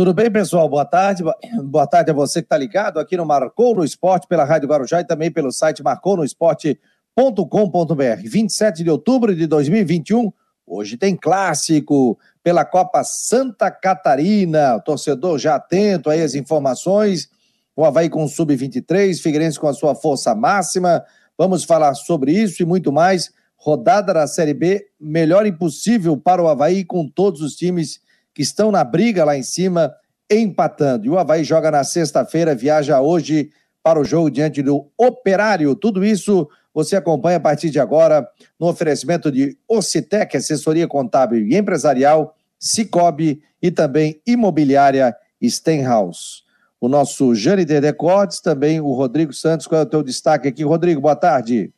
Tudo bem, pessoal? Boa tarde. Boa tarde a você que está ligado aqui no Marcou no Esporte pela Rádio Guarujá e também pelo site marconosport.com.br. 27 de outubro de 2021, hoje tem clássico pela Copa Santa Catarina. Torcedor já atento aí às informações. O Havaí com o Sub-23, Figueirense com a sua força máxima. Vamos falar sobre isso e muito mais. Rodada da Série B, melhor impossível para o Havaí com todos os times que estão na briga lá em cima, empatando. E o Havaí joga na sexta-feira, viaja hoje para o jogo diante do Operário. Tudo isso você acompanha a partir de agora no oferecimento de Ocitec, assessoria contábil e empresarial, Cicobi e também imobiliária Stenhouse. O nosso Jâniter Decortes, também o Rodrigo Santos. Qual é o teu destaque aqui? Rodrigo, boa tarde.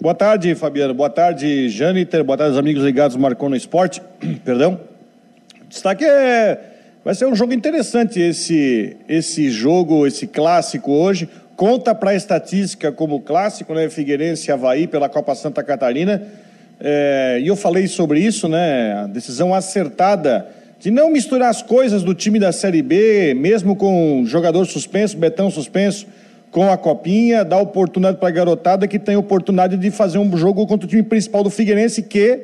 Boa tarde, Fabiano. Boa tarde, Jâniter. Boa tarde, amigos ligados Marcou no Esporte. Perdão. Destaque é. Vai ser um jogo interessante esse, esse jogo, esse clássico hoje. Conta para a estatística como clássico, né? Figueirense e Havaí pela Copa Santa Catarina. É, e eu falei sobre isso, né? A decisão acertada de não misturar as coisas do time da Série B, mesmo com jogador suspenso, Betão suspenso, com a Copinha, dar oportunidade para a garotada que tem oportunidade de fazer um jogo contra o time principal do Figueirense, que,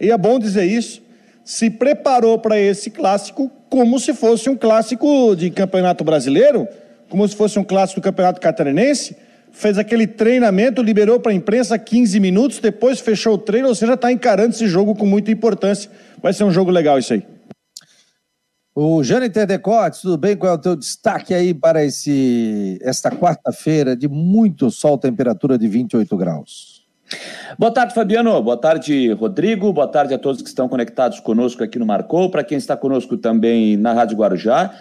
e é bom dizer isso, se preparou para esse clássico como se fosse um clássico de campeonato brasileiro, como se fosse um clássico do campeonato catarinense, fez aquele treinamento, liberou para a imprensa 15 minutos, depois fechou o treino, ou seja, está encarando esse jogo com muita importância. Vai ser um jogo legal isso aí. O Jâniter Decotes, tudo bem? Qual é o teu destaque aí para esse, esta quarta-feira de muito sol, temperatura de 28 graus? Boa tarde, Fabiano. Boa tarde, Rodrigo. Boa tarde a todos que estão conectados conosco aqui no Marcou. Para quem está conosco também na Rádio Guarujá.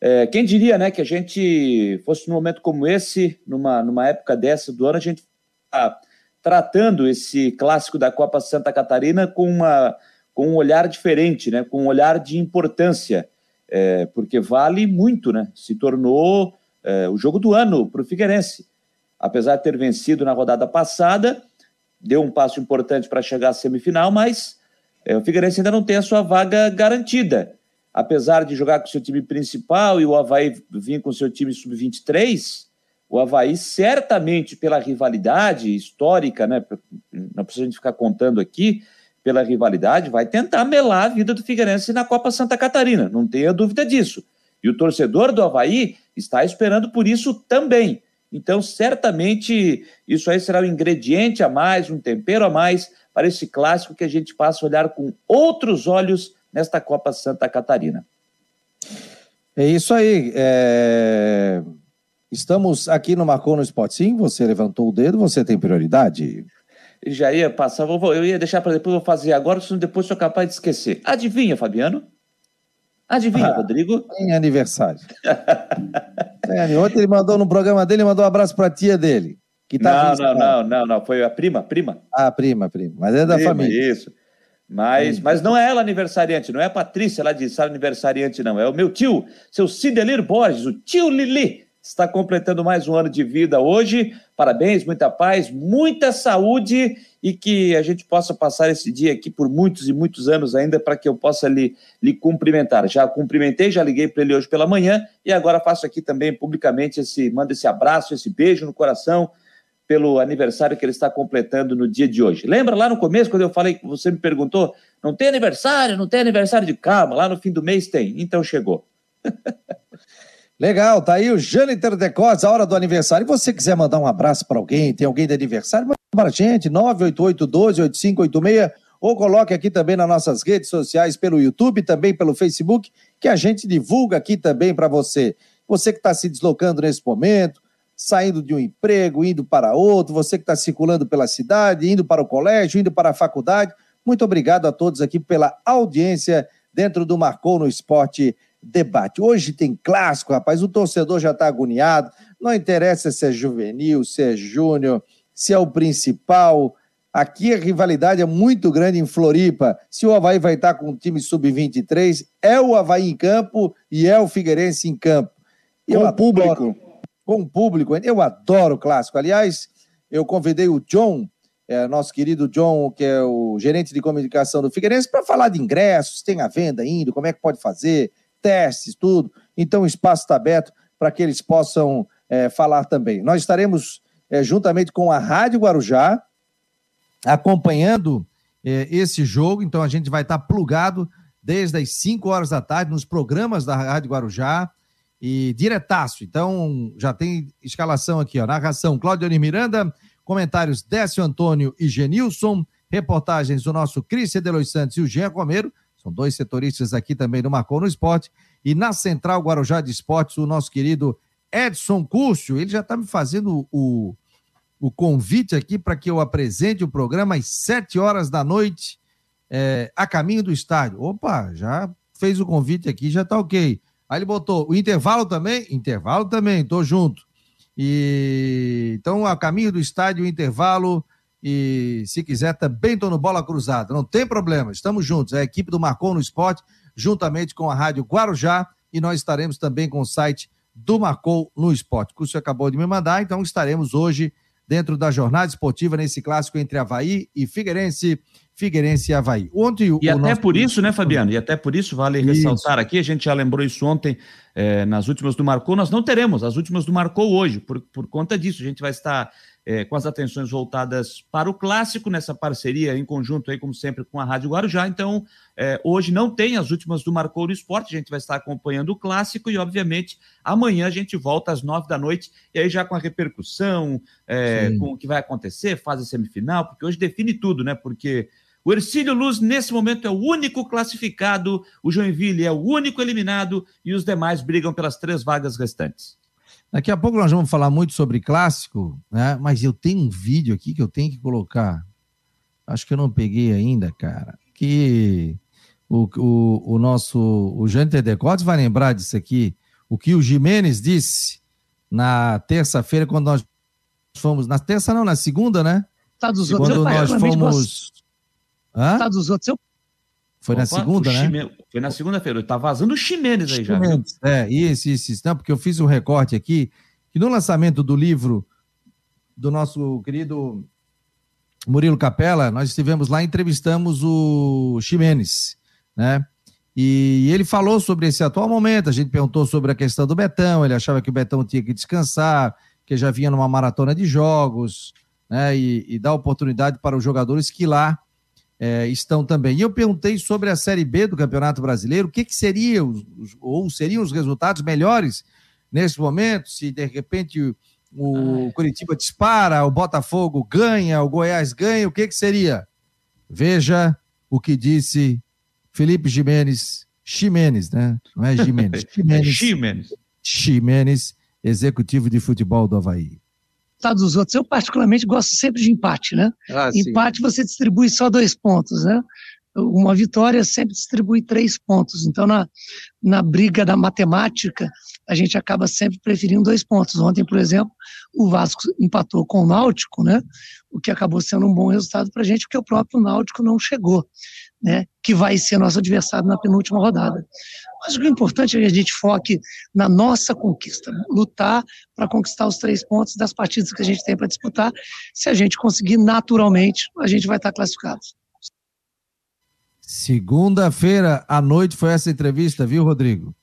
É, quem diria, né, que a gente fosse num momento como esse, numa, numa época dessa do ano, a gente está tratando esse clássico da Copa Santa Catarina com, uma, com um olhar diferente, né, com um olhar de importância é, porque vale muito, né? Se tornou é, o jogo do ano para o Figueirense. Apesar de ter vencido na rodada passada, deu um passo importante para chegar à semifinal, mas é, o Figueirense ainda não tem a sua vaga garantida. Apesar de jogar com seu time principal e o Havaí vir com seu time sub-23, o Havaí certamente pela rivalidade histórica, né? Não precisa a gente ficar contando aqui, pela rivalidade, vai tentar melar a vida do Figueirense na Copa Santa Catarina, não tenha dúvida disso. E o torcedor do Havaí está esperando por isso também. Então, certamente, isso aí será um ingrediente a mais, um tempero a mais para esse clássico que a gente passa a olhar com outros olhos nesta Copa Santa Catarina. É isso aí. É... Estamos aqui no Marcou no Esporte. Sim, você levantou o dedo, você tem prioridade já ia passar, eu ia deixar para depois, vou fazer agora, senão depois sou capaz de esquecer. Adivinha, Fabiano? Adivinha, ah, Rodrigo? Tem aniversário. é, ontem ele mandou no programa dele, mandou um abraço para a tia dele. Que tá não, não, não, não, não, foi a prima, prima. Ah, prima, prima, mas é da prima, família. Isso. Mas, mas não é ela aniversariante, não é a Patrícia lá de Sara aniversariante, não. É o meu tio, seu Cidelir Borges, o tio Lili está completando mais um ano de vida hoje. Parabéns, muita paz, muita saúde e que a gente possa passar esse dia aqui por muitos e muitos anos ainda para que eu possa lhe, lhe cumprimentar. Já cumprimentei, já liguei para ele hoje pela manhã e agora faço aqui também publicamente esse, mando esse abraço, esse beijo no coração pelo aniversário que ele está completando no dia de hoje. Lembra lá no começo, quando eu falei você me perguntou, não tem aniversário, não tem aniversário de calma, lá no fim do mês tem. Então chegou. Legal, tá aí o Jâniter Decos, a hora do aniversário. E você quiser mandar um abraço para alguém, tem alguém de aniversário, manda para a gente, 988-12-8586, ou coloque aqui também nas nossas redes sociais, pelo YouTube, também pelo Facebook, que a gente divulga aqui também para você. Você que está se deslocando nesse momento, saindo de um emprego, indo para outro, você que está circulando pela cidade, indo para o colégio, indo para a faculdade, muito obrigado a todos aqui pela audiência dentro do Marcou no Esporte debate. Hoje tem clássico, rapaz, o torcedor já está agoniado, não interessa se é juvenil, se é júnior, se é o principal. Aqui a rivalidade é muito grande em Floripa. Se o Havaí vai estar com o time sub-23, é o Havaí em campo e é o Figueirense em campo. Eu com o público. Com o público. Eu adoro o clássico. Aliás, eu convidei o John, é, nosso querido John, que é o gerente de comunicação do Figueirense, para falar de ingressos, tem a venda indo, como é que pode fazer, testes, tudo. Então o espaço está aberto para que eles possam é, falar também. Nós estaremos é, juntamente com a Rádio Guarujá acompanhando é, esse jogo, então a gente vai estar tá plugado desde as 5 horas da tarde nos programas da Rádio Guarujá e diretaço. Então já tem escalação aqui, ó, narração Cláudio Miranda, comentários Décio Antônio e Genilson, reportagens do nosso Cris Delois Santos e o Jean Romero, são dois setoristas aqui também do Marcou no Esporte, e na Central Guarujá de Esportes, o nosso querido Edson Cúrcio, ele já está me fazendo o, o convite aqui para que eu apresente o programa às sete horas da noite, é, a caminho do estádio. Opa, já fez o convite aqui, já está ok. Aí ele botou o intervalo também? Intervalo também, tô junto. E então, a caminho do estádio, o intervalo. E se quiser, também tô no Bola Cruzada. Não tem problema, estamos juntos. É a equipe do Marcon no Esporte, juntamente com a Rádio Guarujá. E nós estaremos também com o site do Marcou no Esporte. O curso acabou de me mandar, então estaremos hoje dentro da jornada esportiva nesse clássico entre Havaí e Figueirense. Figueirense e Havaí. Ontem, e até por isso, né, Fabiano? E até por isso vale isso. ressaltar aqui, a gente já lembrou isso ontem, é, nas últimas do Marcou, nós não teremos as últimas do Marcou hoje, por, por conta disso. A gente vai estar é, com as atenções voltadas para o clássico, nessa parceria em conjunto aí, como sempre, com a Rádio Guarujá. Então, é, hoje não tem as últimas do Marcou no Esporte, a gente vai estar acompanhando o clássico e, obviamente, amanhã a gente volta às nove da noite, e aí já com a repercussão, é, com o que vai acontecer, fase semifinal, porque hoje define tudo, né? Porque o Ercílio Luz, nesse momento, é o único classificado, o Joinville é o único eliminado e os demais brigam pelas três vagas restantes. Daqui a pouco nós vamos falar muito sobre clássico, né? Mas eu tenho um vídeo aqui que eu tenho que colocar. Acho que eu não peguei ainda, cara. Que o, o, o nosso o Jânio Decotes vai lembrar disso aqui. O que o Jimenez disse na terça-feira, quando nós fomos. Na terça, não, na segunda, né? Tá dos outros. Quando nós fomos. Hã? Tá dos outros. Eu foi Opa, na segunda, né? Chime... Foi na segunda-feira. Tá vazando o Ximenes aí já. Viu? É, isso, isso, isso. Não, porque eu fiz um recorte aqui que no lançamento do livro do nosso querido Murilo Capella, nós estivemos lá e entrevistamos o Ximenes, né? E ele falou sobre esse atual momento. A gente perguntou sobre a questão do Betão. Ele achava que o Betão tinha que descansar, que já vinha numa maratona de jogos, né? E, e dar oportunidade para os jogadores que lá é, estão também. E eu perguntei sobre a Série B do Campeonato Brasileiro, o que, que seria, os, ou seriam os resultados melhores nesse momento, se de repente o Curitiba dispara, o Botafogo ganha, o Goiás ganha, o que, que seria? Veja o que disse Felipe Jimenez, Ximenes, né? Não é Jimenez, Ximenes. Ximenes, executivo de futebol do Havaí resultado dos outros. Eu, particularmente, gosto sempre de empate, né? Ah, empate você distribui só dois pontos, né? Uma vitória sempre distribui três pontos. Então, na, na briga da matemática, a gente acaba sempre preferindo dois pontos. Ontem, por exemplo, o Vasco empatou com o Náutico, né? O que acabou sendo um bom resultado para a gente, porque o próprio Náutico não chegou né, que vai ser nosso adversário na penúltima rodada. Mas o que é importante é que a gente foque na nossa conquista, lutar para conquistar os três pontos das partidas que a gente tem para disputar. Se a gente conseguir, naturalmente, a gente vai estar classificado. Segunda-feira à noite foi essa entrevista, viu, Rodrigo?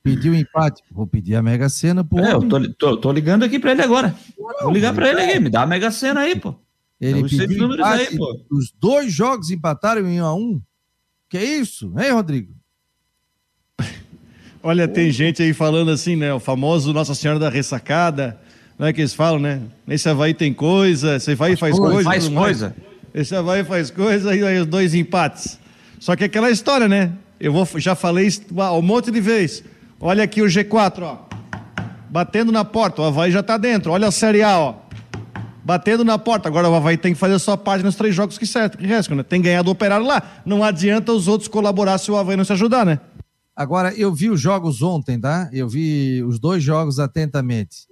Pediu empate. Vou pedir a Mega Sena, pô. É, eu tô, tô, tô ligando aqui para ele agora. Vou ligar para ele aqui, me dá a Mega Sena aí, pô. Ele pediu empate, aí, pô. Os dois jogos empataram em 1 a 1 Que isso, hein, Rodrigo? Olha, tem gente aí falando assim, né? O famoso Nossa Senhora da Ressacada, não é que eles falam, né? Esse Havaí tem coisa, esse Havaí faz coisa. Faz coisa. Esse Havaí faz coisa e aí os dois empates. Só que é aquela história, né? Eu vou, já falei isso um monte de vezes. Olha aqui o G4, ó. Batendo na porta, o Havaí já tá dentro. Olha a Série A, ó batendo na porta. Agora o Havaí tem que fazer a sua parte nos três jogos que, restam, né? Tem ganhado o operário lá. Não adianta os outros colaborar se o Havaí não se ajudar, né? Agora, eu vi os jogos ontem, tá? Eu vi os dois jogos atentamente.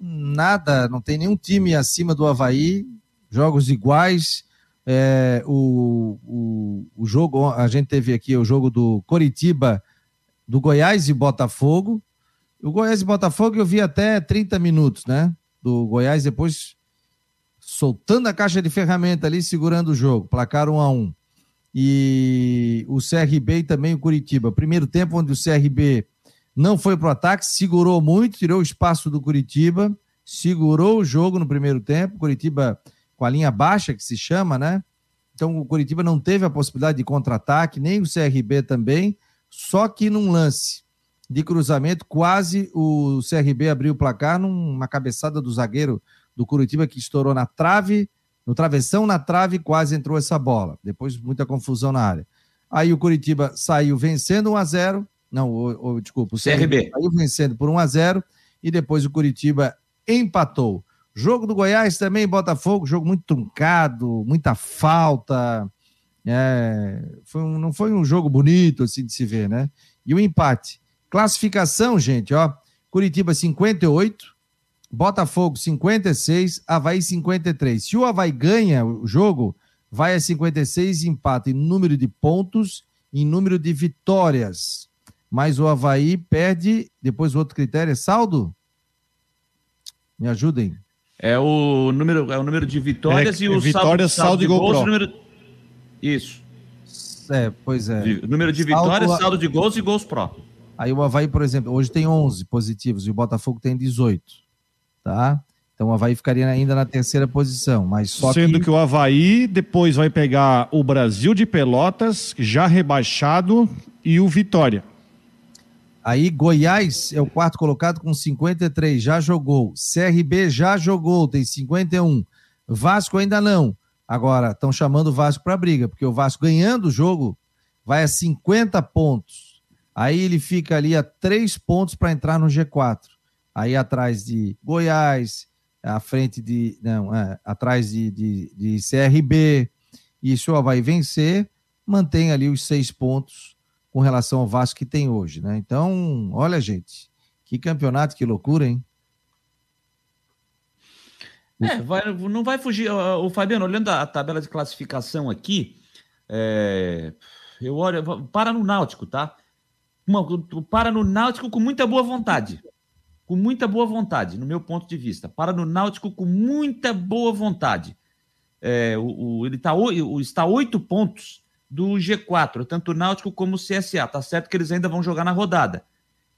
Nada, não tem nenhum time acima do Havaí, jogos iguais. É, o, o, o jogo, a gente teve aqui o jogo do Coritiba, do Goiás e Botafogo. O Goiás e Botafogo eu vi até 30 minutos, né? Do Goiás, depois soltando a caixa de ferramenta ali, segurando o jogo, placar 1 a 1 e o CRB e também o Curitiba. Primeiro tempo onde o CRB não foi para o ataque, segurou muito, tirou o espaço do Curitiba, segurou o jogo no primeiro tempo. Curitiba com a linha baixa, que se chama, né? Então o Curitiba não teve a possibilidade de contra-ataque, nem o CRB também, só que num lance de cruzamento, quase o CRB abriu o placar numa cabeçada do zagueiro do Curitiba que estourou na trave, no travessão na trave, quase entrou essa bola. Depois muita confusão na área. Aí o Curitiba saiu vencendo 1 a 0 não, o, o, desculpa, o CRB saiu vencendo por 1 a 0 e depois o Curitiba empatou. Jogo do Goiás também, Botafogo, jogo muito truncado, muita falta. É, foi um, não foi um jogo bonito assim de se ver, né? E o empate. Classificação, gente, ó. Curitiba 58, Botafogo 56, Havaí 53. Se o Havaí ganha o jogo, vai a 56 e empata em número de pontos em número de vitórias. Mas o Havaí perde, depois o outro critério é saldo? Me ajudem. É o número, é o número de vitórias é, e o vitórias, saldo, saldo, de gols. gols número... Isso. É, pois é. Número de vitórias, saldo, saldo de gols e gols pró. Aí o Havaí, por exemplo, hoje tem 11 positivos e o Botafogo tem 18, tá? Então o Havaí ficaria ainda na terceira posição, mas só Sendo que... que o Havaí depois vai pegar o Brasil de Pelotas, já rebaixado, e o Vitória. Aí Goiás é o quarto colocado com 53, já jogou. CRB já jogou, tem 51. Vasco ainda não. Agora, estão chamando o Vasco para briga, porque o Vasco ganhando o jogo vai a 50 pontos. Aí ele fica ali a três pontos para entrar no G4. Aí atrás de Goiás, à frente de. Não, é, atrás de, de, de CRB. E o Havaí vencer, mantém ali os seis pontos com relação ao Vasco que tem hoje, né? Então, olha, gente, que campeonato, que loucura, hein? É, vai, não vai fugir. O Fabiano, olhando a tabela de classificação aqui, é, eu olho, para no Náutico, tá? Uma, para no Náutico com muita boa vontade. Com muita boa vontade, no meu ponto de vista. Para no Náutico com muita boa vontade. É, o, o, ele tá, o, está oito pontos do G4, tanto o Náutico como o CSA. Tá certo que eles ainda vão jogar na rodada.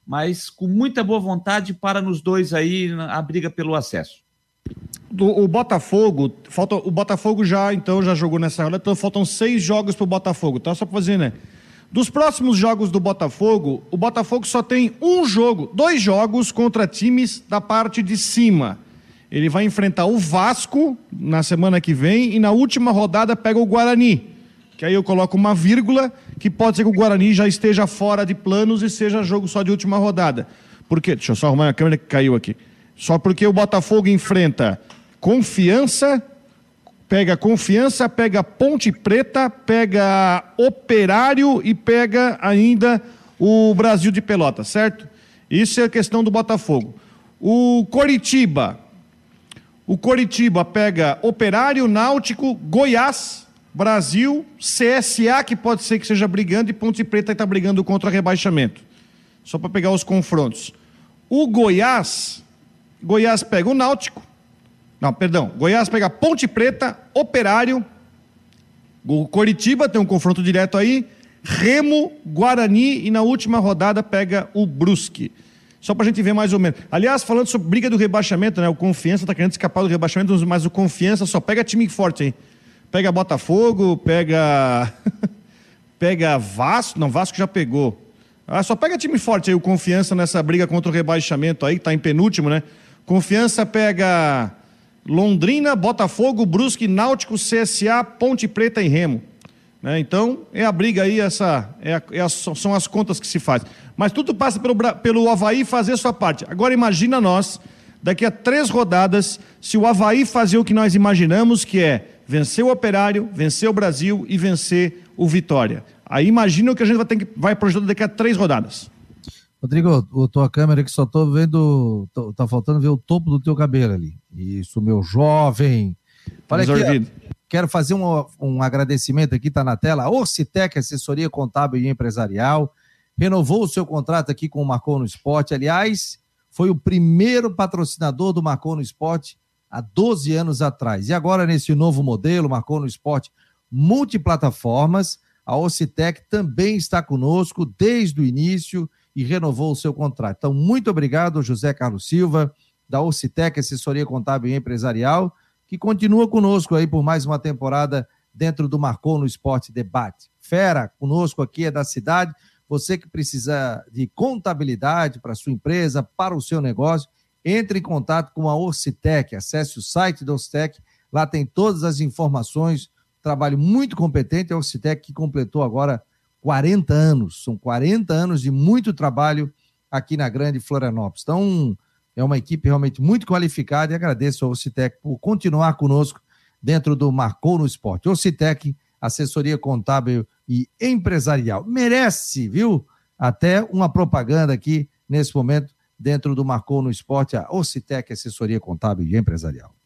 Mas com muita boa vontade, para nos dois aí a briga pelo acesso. Do, o Botafogo, falta, o Botafogo já então já jogou nessa hora, então faltam seis jogos para o Botafogo, tá? Só para fazer, né? Dos próximos jogos do Botafogo, o Botafogo só tem um jogo, dois jogos contra times da parte de cima. Ele vai enfrentar o Vasco na semana que vem e na última rodada pega o Guarani. Que aí eu coloco uma vírgula, que pode ser que o Guarani já esteja fora de planos e seja jogo só de última rodada. Por quê? Deixa eu só arrumar a câmera que caiu aqui. Só porque o Botafogo enfrenta Confiança, pega Confiança, pega Ponte Preta, pega Operário e pega ainda o Brasil de Pelota, certo? Isso é a questão do Botafogo. O Coritiba, o Coritiba pega Operário, Náutico, Goiás, Brasil, CSA, que pode ser que seja brigando, e Ponte Preta está brigando contra rebaixamento. Só para pegar os confrontos. O Goiás Goiás pega o Náutico. Não, perdão. Goiás pega Ponte Preta, Operário. O Coritiba tem um confronto direto aí. Remo, Guarani e na última rodada pega o Brusque. Só para a gente ver mais ou menos. Aliás, falando sobre briga do rebaixamento, né? O Confiança está querendo escapar do rebaixamento, mas o Confiança só pega time forte, hein? Pega Botafogo, pega. pega Vasco. Não, Vasco já pegou. Ah, só pega time forte aí, o Confiança nessa briga contra o rebaixamento aí, que está em penúltimo, né? Confiança pega Londrina, Botafogo, Brusque, Náutico, CSA, Ponte Preta e Remo. Né? Então, é a briga aí, essa, é a, é a, são as contas que se faz. Mas tudo passa pelo, pelo Havaí fazer sua parte. Agora imagina nós, daqui a três rodadas, se o Havaí fazer o que nós imaginamos, que é vencer o Operário, vencer o Brasil e vencer o Vitória. Aí imagina o que a gente vai, ter que, vai projetar daqui a três rodadas. Rodrigo, a tua câmera que só tô vendo, tô, tá faltando ver o topo do teu cabelo ali. Isso, meu jovem. Olha aqui, quero fazer um, um agradecimento aqui, tá na tela. Orcitec, assessoria contábil e empresarial, renovou o seu contrato aqui com o Marcou no Esporte. Aliás, foi o primeiro patrocinador do Marcou no Esporte há 12 anos atrás. E agora, nesse novo modelo, Marcou no Esporte multiplataformas. A Ocitec também está conosco desde o início e renovou o seu contrato. Então, muito obrigado, José Carlos Silva, da Ocitec, assessoria contábil e empresarial, que continua conosco aí por mais uma temporada dentro do Marcou no Esporte Debate. Fera, conosco aqui é da cidade. Você que precisa de contabilidade para sua empresa, para o seu negócio, entre em contato com a Ocitec, acesse o site da Ocitec, lá tem todas as informações, trabalho muito competente, a Ocitec que completou agora 40 anos, são 40 anos de muito trabalho aqui na Grande Florianópolis. Então, é uma equipe realmente muito qualificada e agradeço ao Ocitec por continuar conosco dentro do Marcou no Esporte. Ocitec, assessoria contábil e empresarial. Merece, viu? Até uma propaganda aqui nesse momento dentro do Marcou no Esporte, a Ocitec Assessoria Contábil e Empresarial.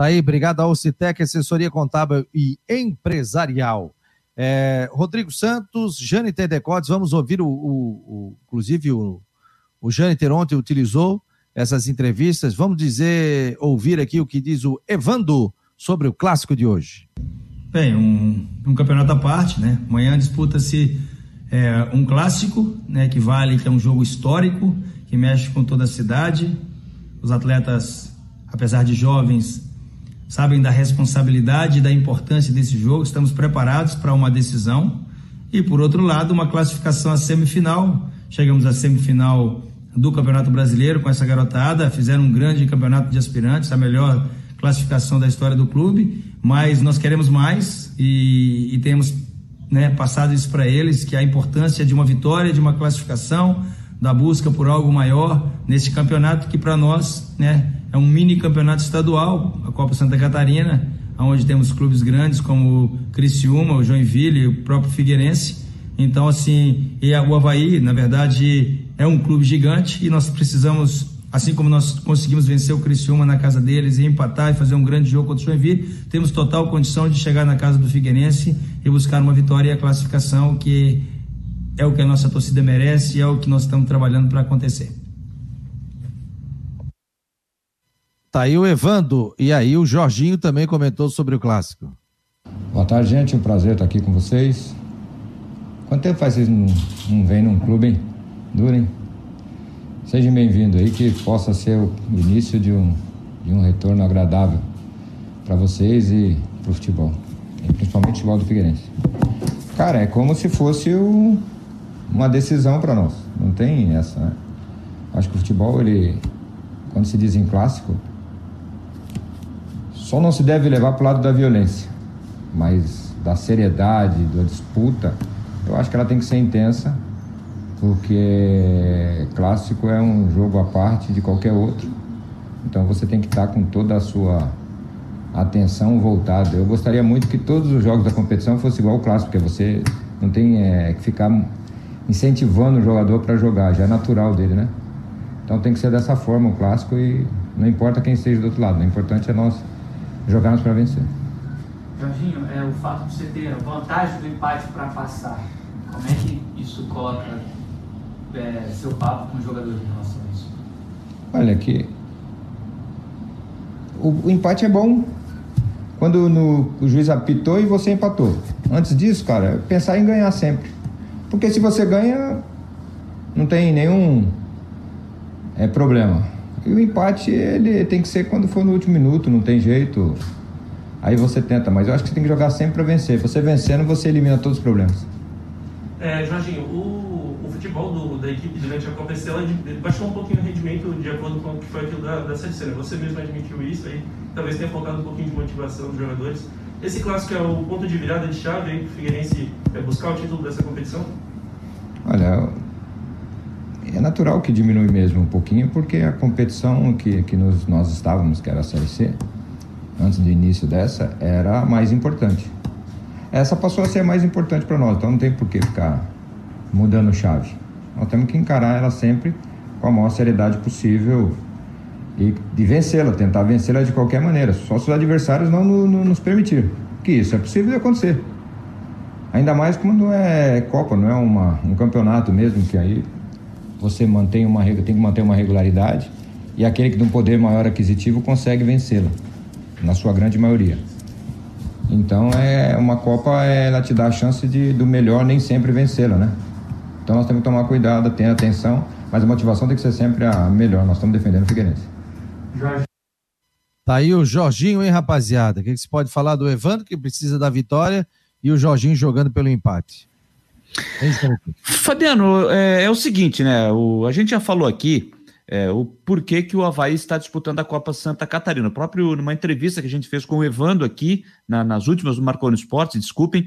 Tá aí, obrigado ao Citec, assessoria contábil e empresarial. É, Rodrigo Santos, Jâniter Decotes, vamos ouvir o, o, o inclusive o, o Jâniter ontem utilizou essas entrevistas. Vamos dizer, ouvir aqui o que diz o Evando sobre o clássico de hoje. Bem, um, um campeonato à parte, né? Amanhã disputa-se é, um clássico, né? Que vale, que é um jogo histórico, que mexe com toda a cidade. Os atletas, apesar de jovens, sabem da responsabilidade e da importância desse jogo, estamos preparados para uma decisão. E por outro lado, uma classificação à semifinal. Chegamos à semifinal do Campeonato Brasileiro com essa garotada, fizeram um grande campeonato de aspirantes, a melhor classificação da história do clube, mas nós queremos mais e, e temos né, passado isso para eles, que a importância de uma vitória, de uma classificação, da busca por algo maior nesse campeonato que para nós, né, é um mini campeonato estadual, a Copa Santa Catarina, onde temos clubes grandes como o Criciúma, o Joinville, o próprio Figueirense. Então, assim, e o Havaí, na verdade, é um clube gigante e nós precisamos, assim como nós conseguimos vencer o Criciúma na casa deles e empatar e fazer um grande jogo contra o Joinville, temos total condição de chegar na casa do Figueirense e buscar uma vitória e a classificação que é o que a nossa torcida merece e é o que nós estamos trabalhando para acontecer. Tá aí o Evando. E aí o Jorginho também comentou sobre o clássico. Boa tarde, gente. Um prazer estar aqui com vocês. Quanto tempo faz vocês não, não vêm num clube, hein? Duro, hein? Sejam bem-vindos aí, que possa ser o início de um, de um retorno agradável para vocês e para o futebol. E principalmente o futebol do Figueirense. Cara, é como se fosse o, uma decisão para nós. Não tem essa, né? Acho que o futebol, ele, quando se diz em clássico, só não se deve levar para o lado da violência, mas da seriedade, da disputa, eu acho que ela tem que ser intensa, porque clássico é um jogo à parte de qualquer outro. Então você tem que estar com toda a sua atenção voltada. Eu gostaria muito que todos os jogos da competição fossem igual ao clássico, porque você não tem é, que ficar incentivando o jogador para jogar, já é natural dele, né? Então tem que ser dessa forma o clássico e não importa quem esteja do outro lado, o importante é nós jogarmos para vencer. Jorginho, é, o fato de você ter vantagem do empate para passar, como é que isso coloca é, seu papo com os jogadores em relação a isso? Olha, que o, o empate é bom quando no, o juiz apitou e você empatou. Antes disso, cara, pensar em ganhar sempre. Porque se você ganha, não tem nenhum é, problema. E o empate, ele tem que ser quando for no último minuto, não tem jeito. Aí você tenta, mas eu acho que você tem que jogar sempre para vencer. Você vencendo, você elimina todos os problemas. É, Jorginho, o, o futebol do, da equipe durante a Copa ano baixou um pouquinho o rendimento de acordo com o que foi aquilo da, da. Né? Você mesmo admitiu isso aí, talvez tenha focado um pouquinho de motivação dos jogadores. Esse clássico é o ponto de virada de chave para o Figueirense é buscar o título dessa competição? Olha, é natural que diminui mesmo um pouquinho, porque a competição que, que nos, nós estávamos, que era a Série C, antes do início dessa, era mais importante. Essa passou a ser mais importante para nós, então não tem por que ficar mudando chave. Nós temos que encarar ela sempre com a maior seriedade possível e de vencê-la, tentar vencê-la de qualquer maneira, só se os adversários não, não, não nos permitir. Que isso é possível de acontecer. Ainda mais quando é Copa, não é uma, um campeonato mesmo, que aí você mantém uma, tem que manter uma regularidade e aquele que tem um poder maior aquisitivo consegue vencê-la, na sua grande maioria. Então é uma Copa, ela te dá a chance de do melhor nem sempre vencê-la, né? Então nós temos que tomar cuidado, ter atenção, mas a motivação tem que ser sempre a melhor. Nós estamos defendendo o Figueirense. Jorge. Tá aí o Jorginho, hein, rapaziada? O que, que se pode falar do Evandro, que precisa da vitória, e o Jorginho jogando pelo empate? Fabiano, é, é, o seguinte, né? O, a gente já falou aqui é, o porquê que o Havaí está disputando a Copa Santa Catarina. O próprio, numa entrevista que a gente fez com o Evandro aqui, na, nas últimas do Marconi Esportes, desculpem,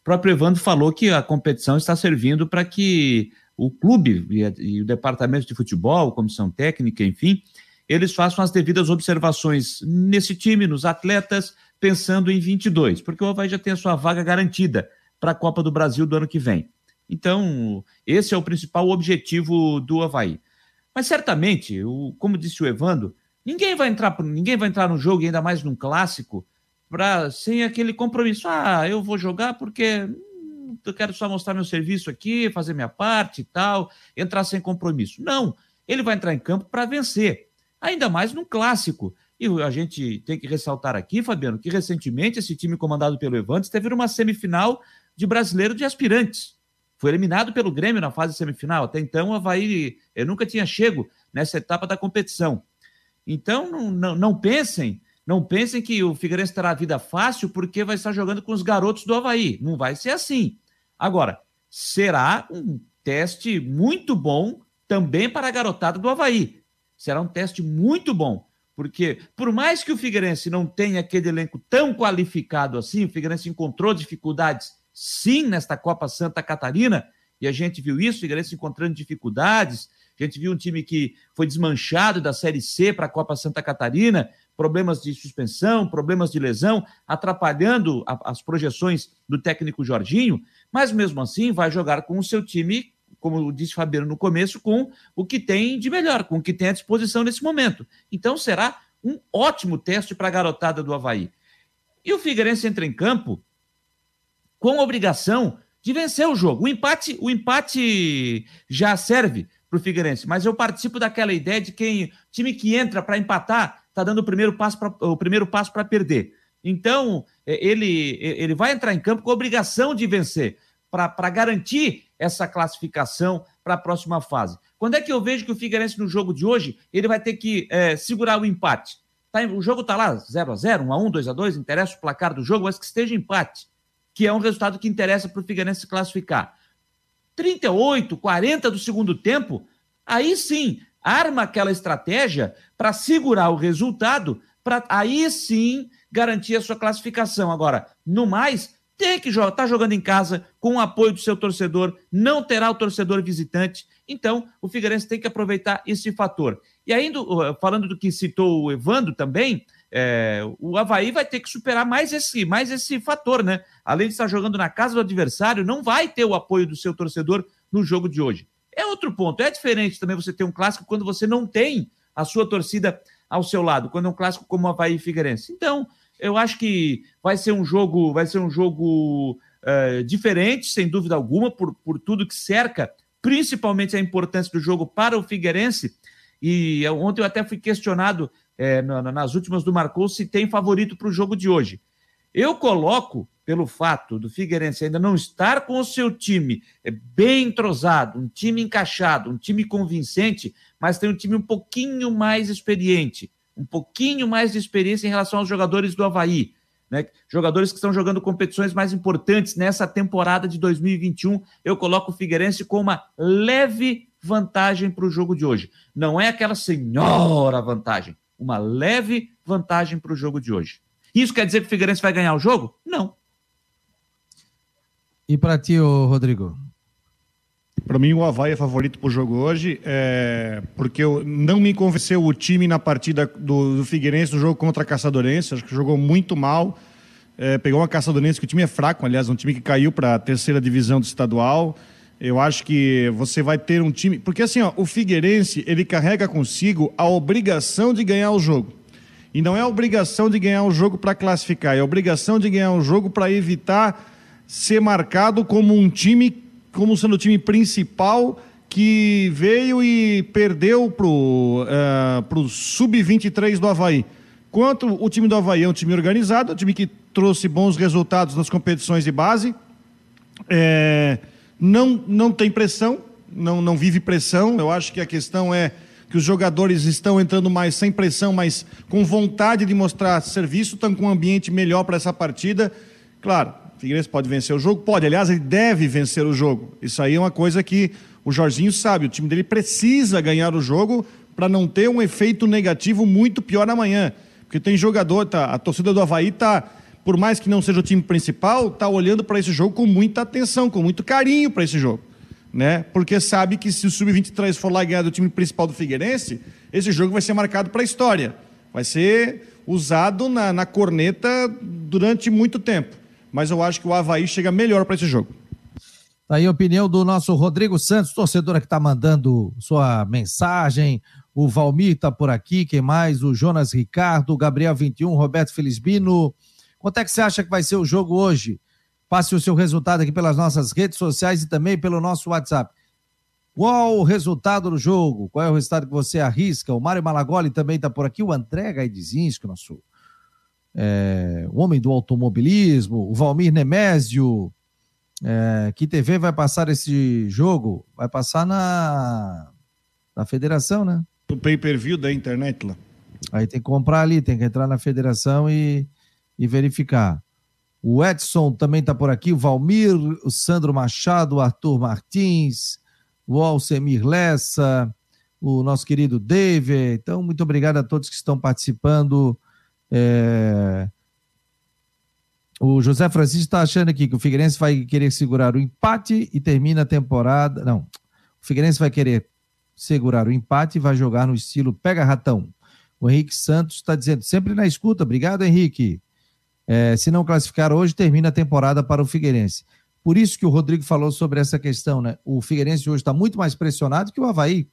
o próprio Evandro falou que a competição está servindo para que o clube e, e, o departamento de futebol, comissão técnica, enfim, eles façam as devidas observações nesse time, nos atletas, pensando em 22, porque o Havaí já tem a sua vaga garantida para a Copa do Brasil do ano que vem. Então, esse é o principal objetivo do Havaí. Mas certamente, o, como disse o Evandro, ninguém vai entrar, ninguém vai entrar no jogo, ainda mais num clássico, pra, sem aquele compromisso. Ah, eu vou jogar porque hum, eu quero só mostrar meu serviço aqui, fazer minha parte e tal, entrar sem compromisso. Não, ele vai entrar em campo para vencer, ainda mais num clássico. E a gente tem que ressaltar aqui, Fabiano, que recentemente esse time comandado pelo Evandro esteve numa semifinal de brasileiro de aspirantes. Foi eliminado pelo Grêmio na fase semifinal. Até então, o Havaí eu nunca tinha chego nessa etapa da competição. Então, não, não, não pensem, não pensem que o Figueirense terá a vida fácil porque vai estar jogando com os garotos do Havaí. Não vai ser assim. Agora, será um teste muito bom também para a garotada do Havaí. Será um teste muito bom, porque por mais que o Figueirense não tenha aquele elenco tão qualificado assim, o Figueirense encontrou dificuldades sim nesta Copa Santa Catarina, e a gente viu isso, o Figueirense encontrando dificuldades, a gente viu um time que foi desmanchado da Série C para a Copa Santa Catarina, problemas de suspensão, problemas de lesão, atrapalhando a, as projeções do técnico Jorginho, mas mesmo assim vai jogar com o seu time, como disse Fabiano no começo, com o que tem de melhor, com o que tem à disposição nesse momento. Então será um ótimo teste para a garotada do Havaí. E o Figueirense entra em campo com obrigação de vencer o jogo. O empate, o empate já serve para o Figueirense, mas eu participo daquela ideia de quem time que entra para empatar está dando o primeiro passo para o primeiro passo para perder. Então é, ele ele vai entrar em campo com obrigação de vencer para garantir essa classificação para a próxima fase. Quando é que eu vejo que o Figueirense no jogo de hoje ele vai ter que é, segurar o empate? Tá, o jogo está lá 0 a 0 1 a 1 2 a 2 interessa o placar do jogo, mas que esteja empate que é um resultado que interessa para o Figueirense se classificar. 38, 40 do segundo tempo, aí sim, arma aquela estratégia para segurar o resultado, para aí sim garantir a sua classificação. Agora, no mais, tem que jogar, tá jogando em casa com o apoio do seu torcedor, não terá o torcedor visitante. Então, o Figueirense tem que aproveitar esse fator. E ainda, falando do que citou o Evandro também, é, o Havaí vai ter que superar mais esse, mais esse fator, né? Além de estar jogando na casa do adversário, não vai ter o apoio do seu torcedor no jogo de hoje. É outro ponto. É diferente também você ter um clássico quando você não tem a sua torcida ao seu lado, quando é um clássico como Havaí e Figueirense. Então, eu acho que vai ser um jogo, vai ser um jogo é, diferente, sem dúvida alguma, por, por tudo que cerca, principalmente a importância do jogo para o Figueirense. E ontem eu até fui questionado é, nas últimas do Marcou se tem favorito para o jogo de hoje. Eu coloco, pelo fato do Figueirense ainda não estar com o seu time é, bem entrosado, um time encaixado, um time convincente, mas tem um time um pouquinho mais experiente, um pouquinho mais de experiência em relação aos jogadores do Havaí. Né? Jogadores que estão jogando competições mais importantes nessa temporada de 2021. Eu coloco o Figueirense com uma leve vantagem para o jogo de hoje. Não é aquela senhora vantagem, uma leve vantagem para o jogo de hoje. Isso quer dizer que o Figueirense vai ganhar o jogo? Não. E para ti, Rodrigo? Para mim, o Havaí é favorito para o jogo hoje, é... porque eu... não me convenceu o time na partida do, do Figueirense no jogo contra a Caçadorense. Acho que jogou muito mal. É, pegou uma Caçadorense que o time é fraco, aliás, um time que caiu para a terceira divisão do estadual. Eu acho que você vai ter um time. Porque assim, ó, o Figueirense ele carrega consigo a obrigação de ganhar o jogo. E não é a obrigação de ganhar o jogo para classificar, é a obrigação de ganhar o jogo para evitar ser marcado como um time, como sendo o time principal que veio e perdeu para o uh, Sub-23 do Havaí. Quanto o time do Havaí é um time organizado, um time que trouxe bons resultados nas competições de base, é, não, não tem pressão, não, não vive pressão. Eu acho que a questão é que os jogadores estão entrando mais sem pressão, mas com vontade de mostrar serviço, estão com um ambiente melhor para essa partida. Claro, Figueirense pode vencer o jogo? Pode, aliás, ele deve vencer o jogo. Isso aí é uma coisa que o Jorginho sabe, o time dele precisa ganhar o jogo para não ter um efeito negativo muito pior amanhã. Porque tem jogador, tá, a torcida do Havaí está, por mais que não seja o time principal, está olhando para esse jogo com muita atenção, com muito carinho para esse jogo né? Porque sabe que se o Sub-23 for lá ganhar do time principal do Figueirense, esse jogo vai ser marcado para a história. Vai ser usado na, na corneta durante muito tempo. Mas eu acho que o Havaí chega melhor para esse jogo. Tá aí a opinião do nosso Rodrigo Santos, torcedor que está mandando sua mensagem. O Valmir está por aqui, quem mais? O Jonas Ricardo, Gabriel 21, Roberto Felizbino. Quanto é que você acha que vai ser o jogo hoje? Passe o seu resultado aqui pelas nossas redes sociais e também pelo nosso WhatsApp. Qual o resultado do jogo? Qual é o resultado que você arrisca? O Mário Malagoli também está por aqui. O André Gaidizinski, nosso é, o homem do automobilismo. O Valmir Nemésio. É, que TV vai passar esse jogo? Vai passar na, na federação, né? O pay-per-view da internet lá. Aí tem que comprar ali, tem que entrar na federação e, e verificar. O Edson também está por aqui, o Valmir, o Sandro Machado, o Arthur Martins, o Alcemir Lessa, o nosso querido David. Então, muito obrigado a todos que estão participando. É... O José Francisco está achando aqui que o Figueirense vai querer segurar o empate e termina a temporada. Não, o Figueirense vai querer segurar o empate e vai jogar no estilo pega-ratão. O Henrique Santos está dizendo, sempre na escuta. Obrigado, Henrique. É, se não classificar hoje, termina a temporada para o Figueirense. Por isso que o Rodrigo falou sobre essa questão, né? O Figueirense hoje está muito mais pressionado que o Havaí.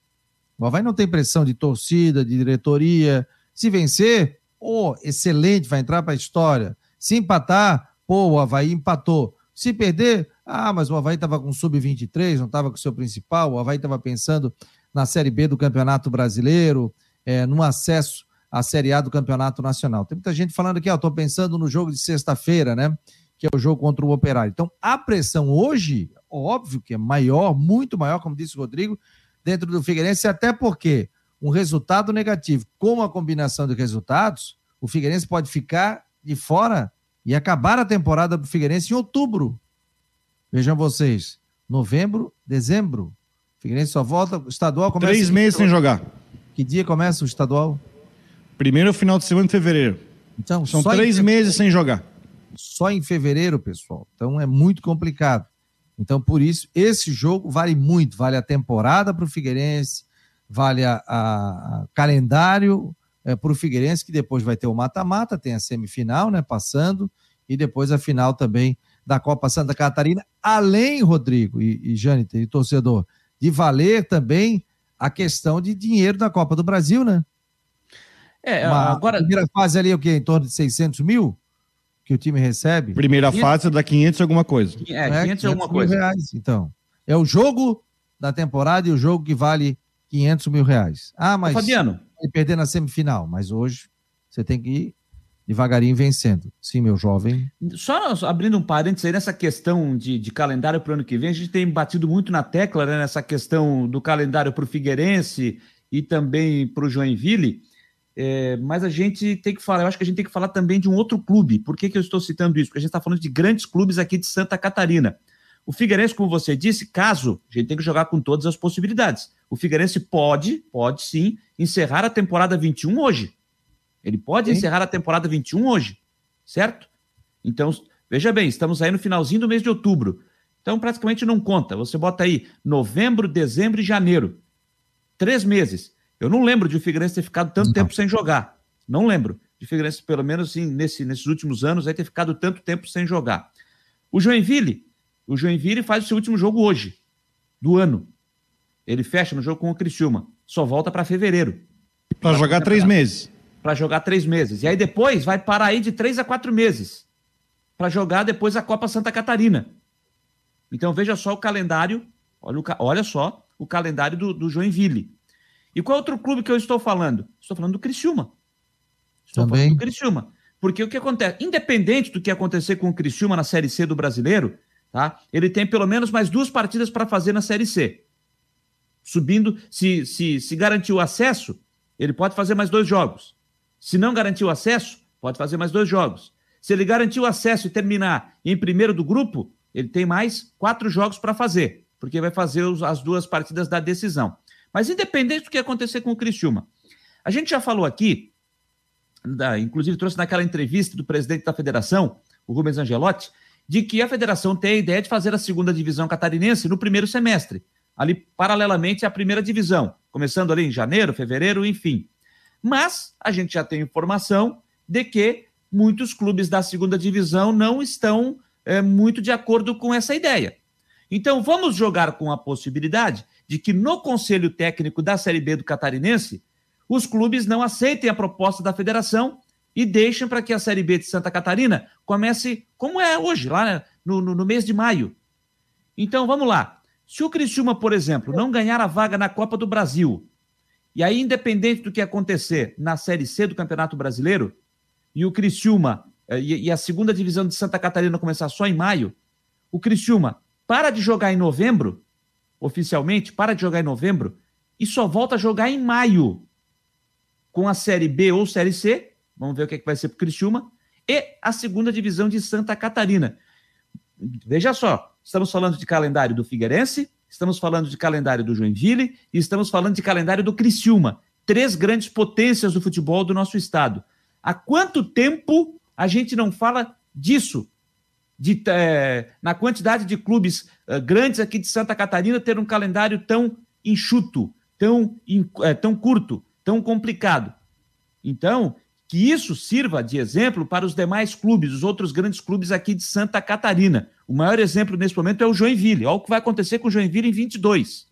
O Havaí não tem pressão de torcida, de diretoria. Se vencer, pô, excelente, vai entrar para a história. Se empatar, pô, o Havaí empatou. Se perder, ah, mas o Havaí estava com sub-23, não estava com o seu principal, o Havaí estava pensando na Série B do Campeonato Brasileiro, é, no acesso a Série A do Campeonato Nacional. Tem muita gente falando aqui, ó, tô pensando no jogo de sexta-feira, né? Que é o jogo contra o Operário. Então, a pressão hoje, óbvio que é maior, muito maior, como disse o Rodrigo, dentro do Figueirense, até porque um resultado negativo com a combinação de resultados, o Figueirense pode ficar de fora e acabar a temporada do Figueirense em outubro. Vejam vocês, novembro, dezembro. O Figueirense só volta, o estadual começa... Três meses sem jogar. Que dia começa o estadual? Primeiro final de semana de fevereiro. Então, São três meses sem jogar. Só em fevereiro, pessoal. Então é muito complicado. Então, por isso, esse jogo vale muito. Vale a temporada para o Figueirense, vale a, a, a calendário é, para o Figueirense, que depois vai ter o mata-mata, tem a semifinal, né? Passando, e depois a final também da Copa Santa Catarina. Além, Rodrigo e, e Jâniter, e torcedor, de valer também a questão de dinheiro da Copa do Brasil, né? É, Uma, agora. A primeira fase ali é o quê? Em torno de 600 mil que o time recebe? Primeira fase dá 500 alguma coisa. É, 500, é, 500 alguma coisa. Reais, então. É o jogo da temporada e o jogo que vale 500 mil reais. Ah, mas. Ô, Fabiano. perder na semifinal, mas hoje você tem que ir devagarinho vencendo. Sim, meu jovem. Só abrindo um parênteses aí nessa questão de, de calendário para o ano que vem, a gente tem batido muito na tecla né, nessa questão do calendário para o Figueirense e também para o Joinville. É, mas a gente tem que falar, eu acho que a gente tem que falar também de um outro clube. Por que, que eu estou citando isso? Porque a gente está falando de grandes clubes aqui de Santa Catarina. O Figueirense, como você disse, caso, a gente tem que jogar com todas as possibilidades. O Figueirense pode, pode sim, encerrar a temporada 21 hoje. Ele pode sim. encerrar a temporada 21 hoje, certo? Então, veja bem, estamos aí no finalzinho do mês de outubro. Então, praticamente não conta. Você bota aí novembro, dezembro e janeiro. Três meses. Eu não lembro de o Figueirense ter ficado tanto não. tempo sem jogar. Não lembro de o Figueirense, pelo menos assim, nesse, nesses últimos anos, aí ter ficado tanto tempo sem jogar. O Joinville, o Joinville faz o seu último jogo hoje, do ano. Ele fecha no jogo com o Criciúma. Só volta para fevereiro. Para jogar três meses. Para jogar três meses. E aí depois vai parar aí de três a quatro meses. Para jogar depois a Copa Santa Catarina. Então veja só o calendário. Olha, o, olha só o calendário do, do Joinville. E qual outro clube que eu estou falando? Estou falando do Criciúma. Estou Também. falando do Criciúma. Porque o que acontece? Independente do que acontecer com o Criciúma na Série C do brasileiro, tá? Ele tem pelo menos mais duas partidas para fazer na Série C. Subindo, se, se, se garantir o acesso, ele pode fazer mais dois jogos. Se não garantir o acesso, pode fazer mais dois jogos. Se ele garantir o acesso e terminar em primeiro do grupo, ele tem mais quatro jogos para fazer, porque vai fazer os, as duas partidas da decisão. Mas independente do que acontecer com o Criciúma, a gente já falou aqui, da, inclusive trouxe naquela entrevista do presidente da federação, o Rubens Angelotti, de que a federação tem a ideia de fazer a segunda divisão catarinense no primeiro semestre, ali paralelamente à primeira divisão, começando ali em janeiro, fevereiro, enfim. Mas a gente já tem informação de que muitos clubes da segunda divisão não estão é, muito de acordo com essa ideia. Então vamos jogar com a possibilidade de que no conselho técnico da Série B do Catarinense os clubes não aceitem a proposta da federação e deixem para que a Série B de Santa Catarina comece como é hoje, lá no, no, no mês de maio. Então vamos lá. Se o Criciúma, por exemplo, não ganhar a vaga na Copa do Brasil, e aí, independente do que acontecer na Série C do Campeonato Brasileiro, e o Criciúma eh, e, a segunda divisão de Santa Catarina começar só em maio, o Criciúma para de jogar em novembro, oficialmente, para de jogar em novembro, e só volta a jogar em maio com a Série B ou Série C, vamos ver o que, é que vai ser para o Criciúma, e a segunda divisão de Santa Catarina. Veja só, estamos falando de calendário do Figueirense, estamos falando de calendário do Joinville e estamos falando de calendário do Criciúma. Três grandes potências do futebol do nosso estado. Há quanto tempo a gente não fala disso? De, é, na quantidade de clubes é, grandes aqui de Santa Catarina ter um calendário tão enxuto, tão, é, tão curto, tão complicado. Então, que isso sirva de exemplo para os demais clubes, os outros grandes clubes aqui de Santa Catarina. O maior exemplo nesse momento é o Joinville. Olha o que vai acontecer com o Joinville em 22.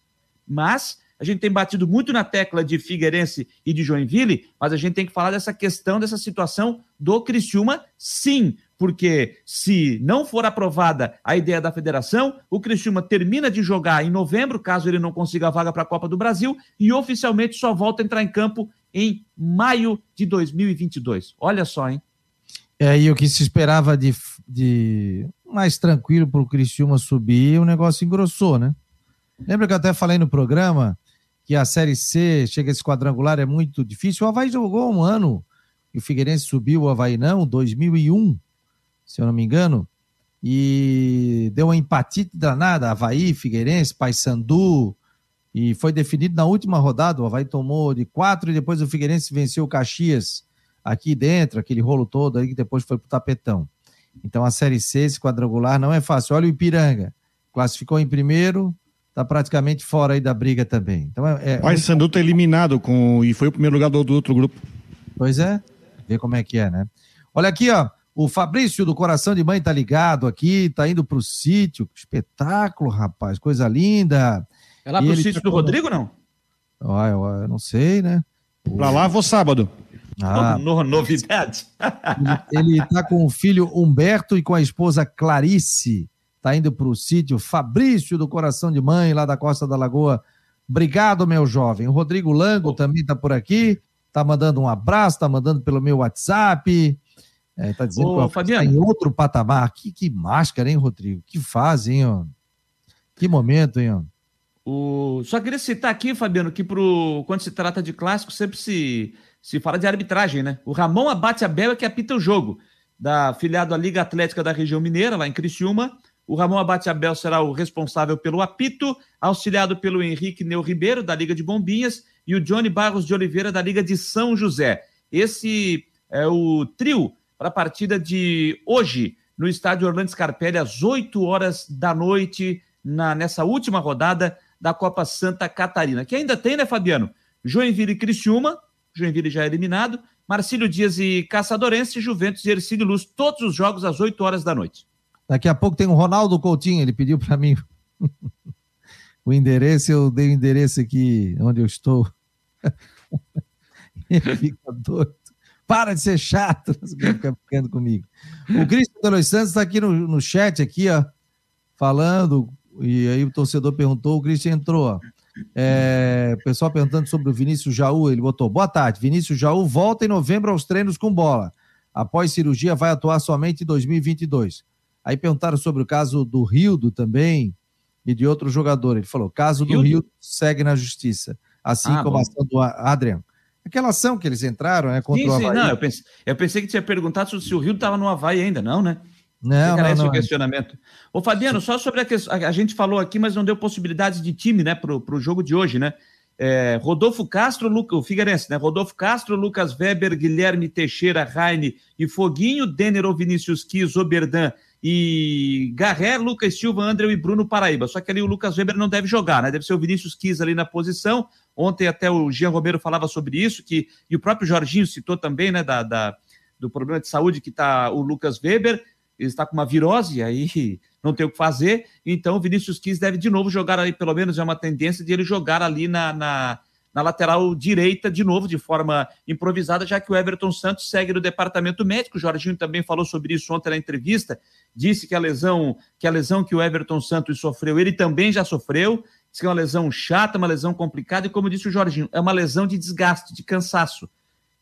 Mas a gente tem batido muito na tecla de Figueirense e de Joinville, mas a gente tem que falar dessa questão, dessa situação do Criciúma, sim, porque se não for aprovada a ideia da federação, o Criciúma termina de jogar em novembro, caso ele não consiga a vaga para a Copa do Brasil, e oficialmente só volta a entrar em campo em maio de 2022. Olha só, hein? É, e o que se esperava de, de mais tranquilo para o Criciúma subir, o negócio engrossou, né? Lembra que eu até falei no programa que a Série C, chega esse quadrangular, é muito difícil. O Havaí jogou um ano e o Figueirense subiu, o Havaí não, 2001, se eu não me engano, e deu uma empatite danada, Havaí, Figueirense, Paysandu, e foi definido na última rodada, o Havaí tomou de quatro e depois o Figueirense venceu o Caxias aqui dentro, aquele rolo todo aí que depois foi pro tapetão. Então a Série C, esse quadrangular, não é fácil. Olha o Ipiranga, classificou em primeiro, tá praticamente fora aí da briga também. Então é, é Pai Sandu tá eliminado com e foi o primeiro lugar do, do outro grupo. Pois é, ver como é que é, né? Olha aqui, ó, o Fabrício do Coração de Mãe tá ligado aqui, tá indo pro sítio, espetáculo, rapaz, coisa linda. É lá pro sítio tá do Rodrigo, não? Ah, eu, eu, não sei, né? Pra lá vou sábado. Ah, no, novidade. ele, ele tá com o filho Humberto e com a esposa Clarice. Tá indo pro sítio Fabrício do Coração de Mãe, lá da Costa da Lagoa. Obrigado, meu jovem. O Rodrigo Lango também tá por aqui. Tá mandando um abraço, tá mandando pelo meu WhatsApp. É, tá dizendo Ô, que tá em outro patamar. Que, que máscara, hein, Rodrigo? Que fase, hein, ó. Que momento, hein, ó. O... Só queria citar aqui, Fabiano, que pro... quando se trata de clássico, sempre se, se fala de arbitragem, né? O Ramon Abate Abel é que apita o jogo, da filiado à Liga Atlética da região mineira, lá em Criciúma. O Ramon Abate Abel será o responsável pelo apito, auxiliado pelo Henrique Neu Ribeiro, da Liga de Bombinhas, e o Johnny Barros de Oliveira, da Liga de São José. Esse é o trio para a partida de hoje, no estádio Orlando Scarpelli às 8 horas da noite, na, nessa última rodada da Copa Santa Catarina. Que ainda tem, né, Fabiano? Joinville e Criciúma, Joinville já é eliminado, Marcílio Dias e Caçadorense, Juventus e Ercílio Luz, todos os jogos às 8 horas da noite. Daqui a pouco tem o Ronaldo Coutinho, ele pediu para mim o endereço, eu dei o endereço aqui onde eu estou. ele fica doido. Para de ser chato, fica ficando comigo. O Cristian Delois Santos está aqui no, no chat, aqui, ó, falando, e aí o torcedor perguntou, o Cristian entrou, ó. É, o pessoal perguntando sobre o Vinícius Jaú, ele botou: Boa tarde, Vinícius Jaú volta em novembro aos treinos com bola. Após cirurgia, vai atuar somente em 2022. Aí perguntaram sobre o caso do Rildo também e de outro jogador. Ele falou: caso do Rildo segue na justiça, assim ah, como bom. a ação do Adrian. Aquela ação que eles entraram, né? Contra sim, o Havaí. Sim, não, eu pensei, eu pensei que tinha perguntado se o Rio estava no Havaí ainda, não, né? Não, não, esse não, o questionamento. Ô, Fabiano, só sobre a questão. A gente falou aqui, mas não deu possibilidades de time, né, para o jogo de hoje, né? É, Rodolfo Castro, Luca, o Figueirense, né? Rodolfo Castro, Lucas Weber, Guilherme Teixeira, Raine e Foguinho, Denner, Vinícius Quis, Oberdan e Garré, Lucas Silva, André e Bruno Paraíba. Só que ali o Lucas Weber não deve jogar, né? Deve ser o Vinícius Quis ali na posição. Ontem até o Jean Romero falava sobre isso, que, e o próprio Jorginho citou também, né, da, da do problema de saúde que está o Lucas Weber. Está com uma virose, aí não tem o que fazer. Então o Vinícius Quis deve de novo jogar ali, pelo menos é uma tendência de ele jogar ali na, na na lateral direita, de novo, de forma improvisada, já que o Everton Santos segue no departamento médico. O Jorginho também falou sobre isso ontem na entrevista, disse que a lesão que a lesão que o Everton Santos sofreu, ele também já sofreu, disse que é uma lesão chata, uma lesão complicada, e como disse o Jorginho, é uma lesão de desgaste, de cansaço.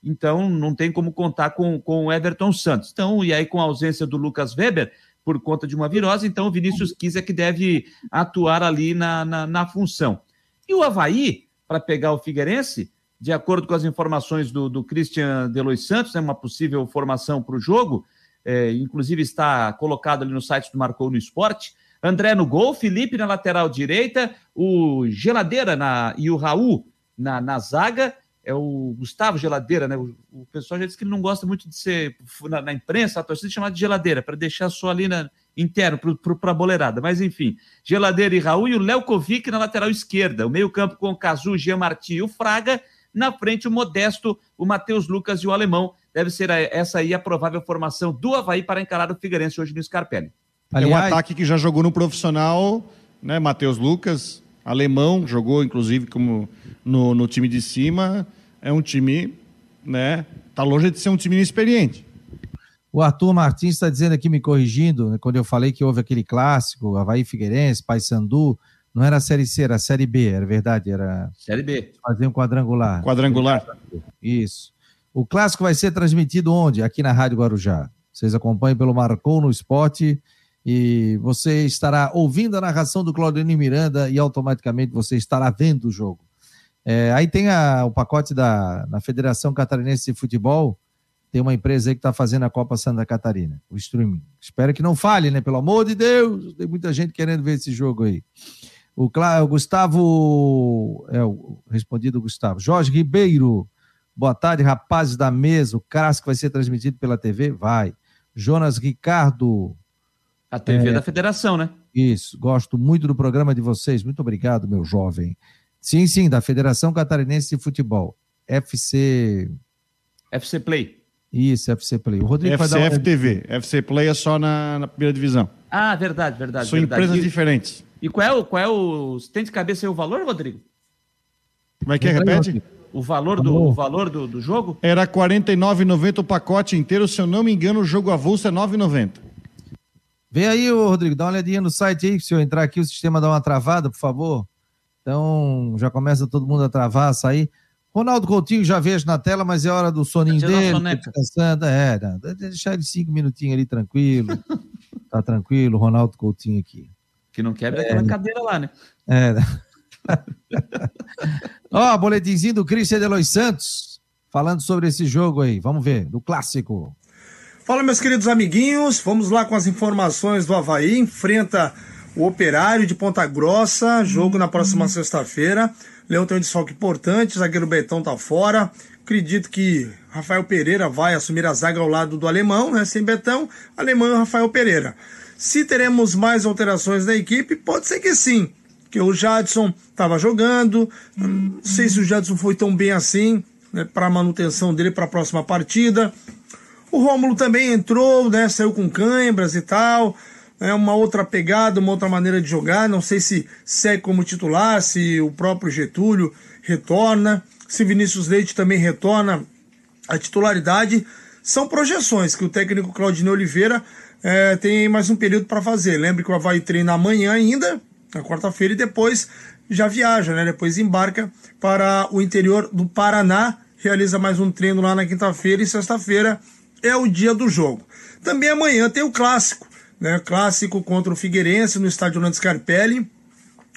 Então, não tem como contar com, com o Everton Santos. Então, e aí com a ausência do Lucas Weber, por conta de uma virose, então o Vinícius Quis é que deve atuar ali na, na, na função. E o Havaí, para pegar o Figueirense, de acordo com as informações do, do Christian Delois Santos, é né, uma possível formação para o jogo, é, inclusive está colocado ali no site do Marcou no Esporte. André no gol, Felipe na lateral direita, o Geladeira na, e o Raul na, na zaga, é o Gustavo Geladeira, né? O, o, pessoal já disse que ele não gosta muito de ser na, na imprensa, a torcida chamada de geladeira, para deixar só ali na, interno para a boleirada. Mas enfim, Geladeira e Raul e o Léo Kovic na lateral esquerda. O meio-campo com o Cazu, Jean Marti e o Fraga. Na frente, o Modesto, o Matheus Lucas e o Alemão. Deve ser essa aí a provável formação do Havaí para encarar o Figueirense hoje no Scarpelli. Aliás... É um ataque que já jogou no profissional, né? Matheus Lucas, alemão, jogou inclusive como no, no time de cima. É um time, né? Tá longe de ser um time inexperiente. O Arthur Martins está dizendo aqui, me corrigindo, né, quando eu falei que houve aquele clássico, Havaí Figueirense, Paysandu, não era a Série C, era a Série B, era verdade, era... Série B. Fazer um quadrangular. Quadrangular. Isso. O clássico vai ser transmitido onde? Aqui na Rádio Guarujá. Vocês acompanham pelo Marcou no Esporte e você estará ouvindo a narração do Claudionio Miranda e automaticamente você estará vendo o jogo. É, aí tem a, o pacote da na Federação Catarinense de Futebol, tem uma empresa aí que está fazendo a Copa Santa Catarina, o streaming. Espero que não falhe, né? Pelo amor de Deus, tem muita gente querendo ver esse jogo aí. O, o Gustavo, é o respondido Gustavo. Jorge Ribeiro, boa tarde, rapazes da mesa. O clássico vai ser transmitido pela TV? Vai. Jonas Ricardo. A TV é, da Federação, né? Isso, gosto muito do programa de vocês. Muito obrigado, meu jovem. Sim, sim, da Federação Catarinense de Futebol. FC. FC Play. Isso, FC Play. O Rodrigo FC, vai dar FTV. FC Play é só na, na primeira divisão. Ah, verdade, verdade. São verdade. empresas e, diferentes. E qual é o. Qual é o tem de cabeça aí o valor, Rodrigo? Como é que é? Repete? O valor do, o valor do, do jogo? Era R$ 49,90 o pacote inteiro. Se eu não me engano, o jogo avulso é R$ 9,90. Vem aí, ô, Rodrigo, dá uma olhadinha no site aí. Se eu entrar aqui, o sistema dá uma travada, por favor. Então, já começa todo mundo a travar, a sair. Ronaldo Coutinho já vejo na tela, mas é hora do soninho dele, descansando. É, não, deixar ele cinco minutinhos ali tranquilo. tá tranquilo, Ronaldo Coutinho aqui. Que não quebra é, aquela cadeira lá, né? É. Ó, boletimzinho do Cristian Delois Santos, falando sobre esse jogo aí. Vamos ver, do clássico. Fala, meus queridos amiguinhos. Vamos lá com as informações do Havaí. Enfrenta o Operário de Ponta Grossa, jogo na próxima sexta-feira. Leão tem um desfalque importante, zagueiro Betão tá fora. Acredito que Rafael Pereira vai assumir a zaga ao lado do alemão, né? Sem Betão, alemão e Rafael Pereira. Se teremos mais alterações na equipe, pode ser que sim. Que o Jadson estava jogando, não sei se o Jadson foi tão bem assim, né, para manutenção dele para a próxima partida. O Rômulo também entrou, né, saiu com cãibras e tal. É uma outra pegada, uma outra maneira de jogar. Não sei se segue como titular, se o próprio Getúlio retorna, se Vinícius Leite também retorna a titularidade. São projeções que o técnico Claudinei Oliveira é, tem mais um período para fazer. Lembre que o Havaí treina amanhã ainda, na quarta-feira, e depois já viaja, né? Depois embarca para o interior do Paraná, realiza mais um treino lá na quinta-feira e sexta-feira é o dia do jogo. Também amanhã tem o clássico, né? Clássico contra o Figueirense no estádio Nando Scarpelli.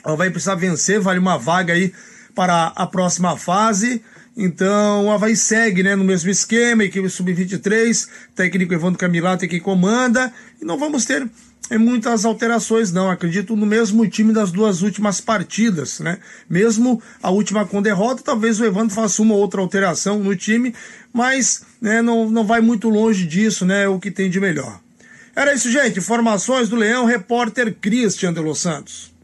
Vai precisar vencer, vale uma vaga aí para a próxima fase. Então, o Havaí segue né, no mesmo esquema, equipe sub-23, técnico Evandro Camilato que comanda, e não vamos ter é, muitas alterações, não. Acredito no mesmo time das duas últimas partidas, né? Mesmo a última com derrota, talvez o Evandro faça uma ou outra alteração no time, mas né, não, não vai muito longe disso, né? O que tem de melhor. Era isso, gente. Informações do Leão, repórter Cristian de Los Santos.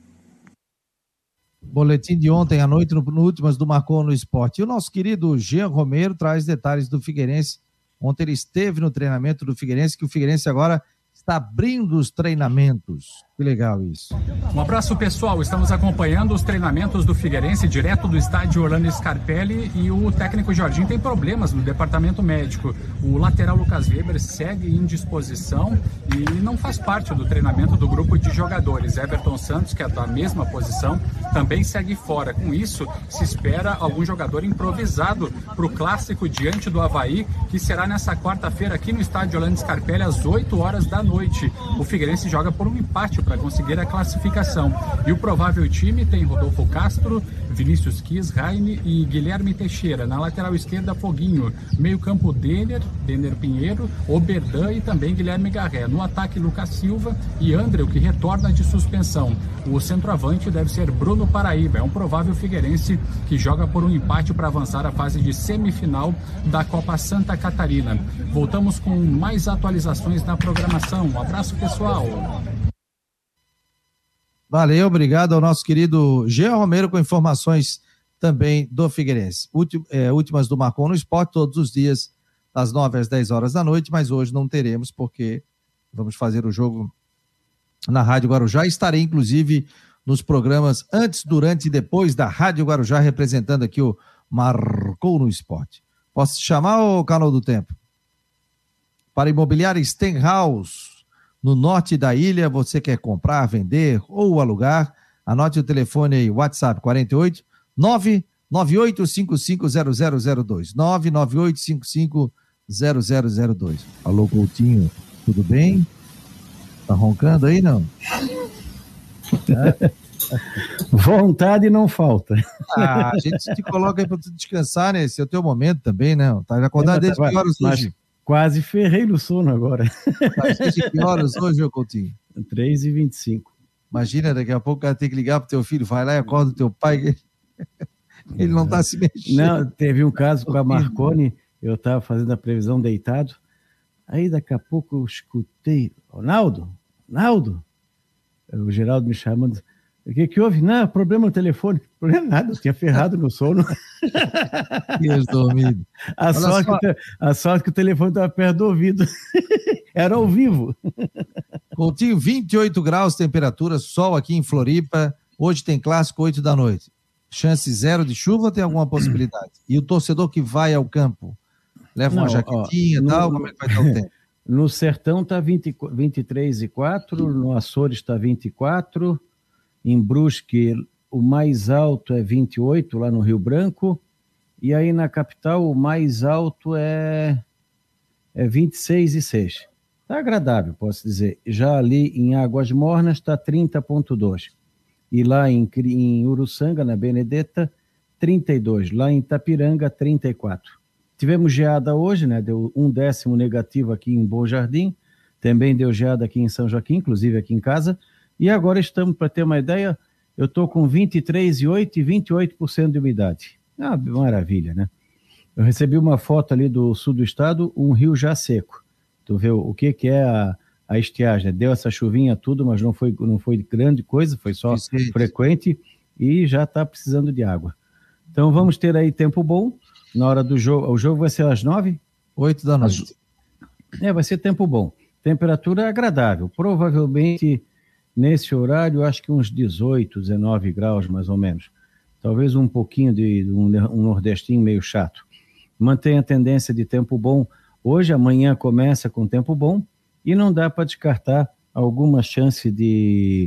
Boletim de ontem à noite, no, no Últimas do Marcou no Esporte. E o nosso querido Jean Romero traz detalhes do Figueirense. Ontem ele esteve no treinamento do Figueirense, que o Figueirense agora está abrindo os treinamentos. Que legal isso. Um abraço pessoal, estamos acompanhando os treinamentos do Figueirense direto do estádio Orlando Scarpelli e o técnico Jorginho tem problemas no departamento médico. O lateral Lucas Weber segue em disposição e não faz parte do treinamento do grupo de jogadores. Everton Santos, que é da mesma posição, também segue fora. Com isso, se espera algum jogador improvisado para o clássico diante do Havaí, que será nessa quarta-feira aqui no estádio Orlando Scarpelli às 8 horas da noite. O Figueirense joga por um empate para conseguir a classificação. E o provável time tem Rodolfo Castro, Vinícius Quis, Raine e Guilherme Teixeira. Na lateral esquerda, Foguinho. Meio campo, Denner, Denner Pinheiro, Oberdan e também Guilherme Garré. No ataque, Lucas Silva e André, que retorna de suspensão. O centroavante deve ser Bruno Paraíba. É um provável figueirense que joga por um empate para avançar a fase de semifinal da Copa Santa Catarina. Voltamos com mais atualizações na programação. Um abraço, pessoal. Valeu, obrigado ao nosso querido Jean Romero com informações também do Figueirense. é, últimas do Marcon no Esporte, todos os dias, das 9 às 10 horas da noite, mas hoje não teremos, porque vamos fazer o jogo na Rádio Guarujá. Estarei, inclusive, nos programas antes, durante e depois da Rádio Guarujá, representando aqui o Marcou no Esporte. Posso te chamar, o canal do tempo? Para imobiliária Stenhouse no norte da ilha, você quer comprar, vender ou alugar, anote o telefone aí, WhatsApp 48 998550002. 998550002. Alô, Coutinho, tudo bem? Tá roncando aí, não? É? Vontade não falta. Ah, a gente te coloca aí para descansar, né? Esse é o teu momento também, né? Tá acordado desde que horas hoje? Quase ferrei no sono agora. Mas que horas hoje, Coutinho? 3 e 25 Imagina, daqui a pouco o cara tem que ligar pro teu filho, vai lá e acorda o teu pai, ele não está se mexendo. Não, teve um caso com a Marconi, eu estava fazendo a previsão deitado, aí daqui a pouco eu escutei, Ronaldo, Ronaldo, o Geraldo me chamando, o que, que houve? Não, problema no telefone. Problema nada, tinha ferrado no sono. Tinha dormido. A sorte, que, a sorte que o telefone estava perto do ouvido. Era ao vivo. Coutinho, 28 graus temperatura, sol aqui em Floripa. Hoje tem clássico, 8 da noite. Chance zero de chuva ou tem alguma possibilidade? E o torcedor que vai ao campo? Leva Não, uma jaquetinha e tal? Como é que vai estar o tempo? No Sertão está 23 e 4, no Açores está 24 em Brusque, o mais alto é 28, lá no Rio Branco. E aí na capital, o mais alto é, é 26 e 6. Está agradável, posso dizer. Já ali em Águas Mornas está 30,2. E lá em, em Uruçanga, na Benedetta, 32. Lá em Itapiranga, 34. Tivemos geada hoje, né? Deu um décimo negativo aqui em Bom Jardim. Também deu geada aqui em São Joaquim, inclusive aqui em casa. E agora estamos, para ter uma ideia, eu estou com 23,8% e 28% de umidade. Ah, maravilha, né? Eu recebi uma foto ali do sul do estado, um rio já seco. Tu vê o que, que é a, a estiagem. Deu essa chuvinha tudo, mas não foi, não foi grande coisa, foi só frequente e já está precisando de água. Então vamos ter aí tempo bom na hora do jogo. O jogo vai ser às nove? Oito da noite. É, vai ser tempo bom. Temperatura agradável. Provavelmente nesse horário, acho que uns 18, 19 graus mais ou menos. Talvez um pouquinho de um, um nordestinho meio chato. Mantém a tendência de tempo bom. Hoje, amanhã começa com tempo bom e não dá para descartar alguma chance de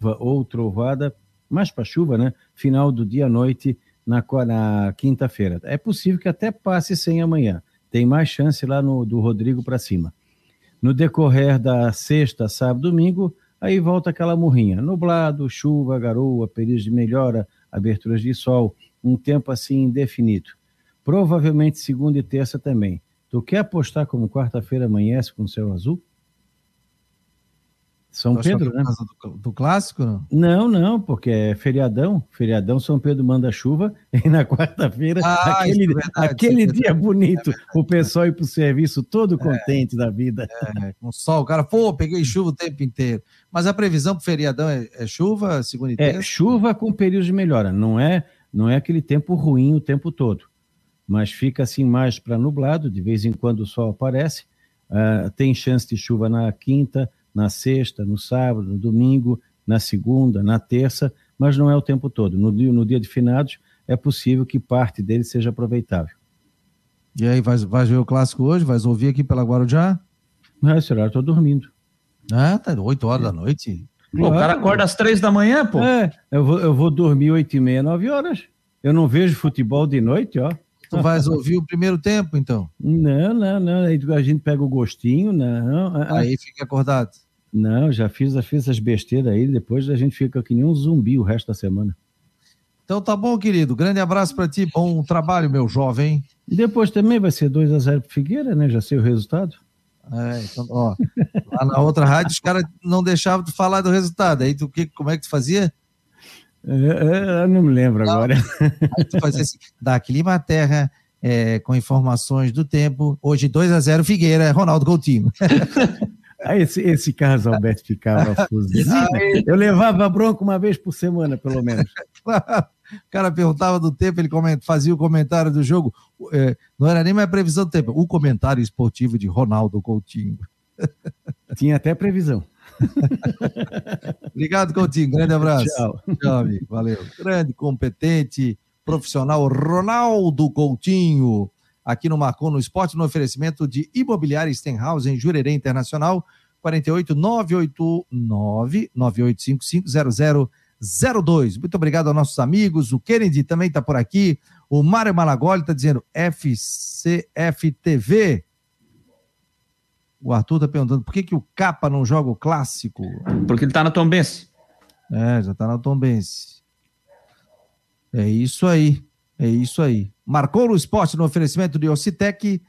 ou trovada, mais para chuva, né? Final do dia à noite na, na quinta-feira. É possível que até passe sem amanhã. Tem mais chance lá no do Rodrigo para cima. No decorrer da sexta, sábado, domingo, aí volta aquela morrinha. Nublado, chuva, garoa, períodos de melhora, aberturas de sol, um tempo assim indefinido. Provavelmente segunda e terça também. Tu quer apostar como quarta-feira amanhece com céu azul? São Pedro, né? Do, do, clássico, não? Não, não, porque é feriadão. Feriadão, São Pedro manda chuva e na quarta-feira, ah, aquele, é verdade, aquele dia é bonito, é o pessoal ir para o serviço todo contente é, da vida. É, com sol, o cara, pô, peguei chuva o tempo inteiro. Mas a previsão para feriadão é, é, chuva, segunda e terça? É, chuva com período de melhora, não é, não é aquele tempo ruim o tempo todo. Mas fica assim mais para nublado, de vez em quando o sol aparece. Uh, tem chance de chuva na quinta, na sexta, no sábado, no domingo, na segunda, na terça, mas não é o tempo todo. No dia, no dia de finados, é possível que parte dele seja aproveitável. E aí, vai, vai ver o clássico hoje? Vai ouvir aqui pela Guarujá? Não, esse horário estou dormindo. Ah, tá 8 horas da noite. Pô, o cara acorda às três da manhã, pô. É, eu vou, eu vou dormir oito e meia, nove horas. Eu não vejo futebol de noite, ó. Tu vais ouvir o primeiro tempo, então? Não, não, não. Aí a gente pega o gostinho, não. Aí fica acordado. Não, já fiz, já fiz as besteiras aí, depois a gente fica que nem um zumbi o resto da semana. Então tá bom, querido. Grande abraço para ti. Bom trabalho, meu jovem. E depois também vai ser 2 a 0 pro Figueira, né? Já sei o resultado. É, então, ó, lá na outra rádio os caras não deixavam de falar do resultado. Aí tu, que, como é que tu fazia? É, é, eu não me lembro não. agora. Aí tu fazia assim, da Clima Terra, é, com informações do tempo. Hoje 2 a 0 Figueira, Ronaldo Coutinho. Aí esse, esse Carlos Alberto ficava fuzido. Eu levava bronca uma vez por semana, pelo menos. O cara perguntava do tempo, ele fazia o comentário do jogo. É, não era nem mais previsão do tempo, o comentário esportivo de Ronaldo Coutinho. Tinha até previsão. Obrigado, Coutinho. Grande abraço. Tchau. Tchau, amigo. Valeu. Grande, competente, profissional Ronaldo Coutinho. Aqui no Marcou no Esporte, no oferecimento de Imobiliária Stenhouse em Jurerê Internacional, 48 989 9855 0002. Muito obrigado aos nossos amigos. O Kennedy também está por aqui. O Mário Malagoli está dizendo FCFTV. O Arthur está perguntando por que, que o Capa não joga o clássico? Porque ele está na Tombense. É, já está na Tombense. É isso aí. É isso aí. Marcou no esporte no oferecimento de Ocitec,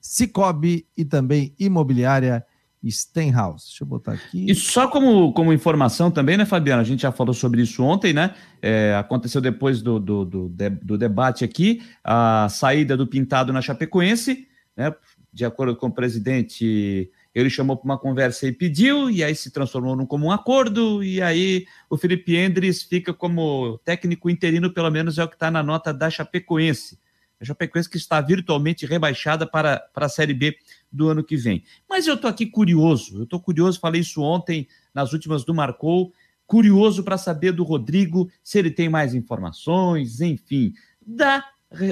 Cicobi e também Imobiliária Stenhouse. Deixa eu botar aqui. E só como, como informação também, né, Fabiano? A gente já falou sobre isso ontem, né? É, aconteceu depois do, do, do, do, debate aqui, a saída do Pintado na Chapecoense, né? De acordo com o presidente ele chamou para uma conversa e pediu, e aí se transformou num comum acordo, e aí o Felipe Endres fica como técnico interino, pelo menos é o que está na nota da Chapecoense. A Chapecoense que está virtualmente rebaixada para, para a Série B do ano que vem. Mas eu estou aqui curioso, eu estou curioso, falei isso ontem nas últimas do Marcou, curioso para saber do Rodrigo se ele tem mais informações, enfim, da,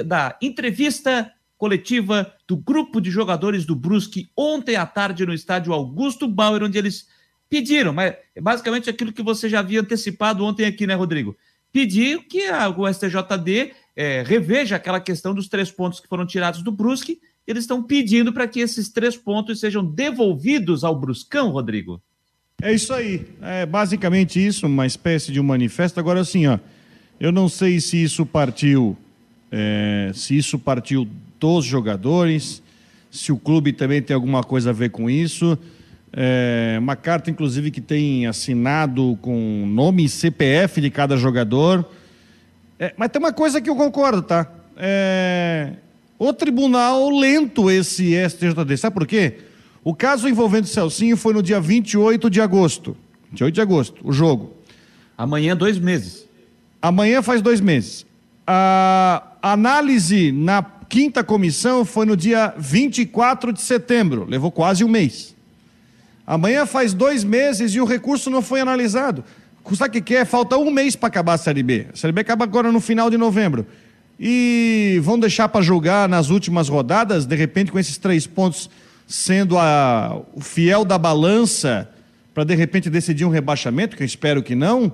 da entrevista coletiva do grupo de jogadores do Brusque ontem à tarde no estádio Augusto Bauer, onde eles pediram, mas é basicamente aquilo que você já havia antecipado ontem aqui, né, Rodrigo? Pediu que a, o STJD é, reveja aquela questão dos três pontos que foram tirados do Brusque. Eles estão pedindo para que esses três pontos sejam devolvidos ao Bruscão, Rodrigo. É isso aí. É basicamente isso, uma espécie de um manifesto. Agora, assim, ó, eu não sei se isso partiu, é, se isso partiu dos jogadores, se o clube também tem alguma coisa a ver com isso. É, uma carta, inclusive, que tem assinado com nome e CPF de cada jogador. É, mas tem uma coisa que eu concordo, tá? É, o tribunal lento esse STJD. Sabe por quê? O caso envolvendo o Celcinho foi no dia 28 de agosto. 28 de agosto, o jogo. Amanhã, dois meses. Amanhã faz dois meses. A análise na quinta comissão foi no dia 24 de setembro, levou quase um mês. Amanhã faz dois meses e o recurso não foi analisado. Sabe o que é? Falta um mês para acabar a Série B. A Série B acaba agora no final de novembro. E vão deixar para julgar nas últimas rodadas, de repente, com esses três pontos sendo a, o fiel da balança, para de repente decidir um rebaixamento, que eu espero que não.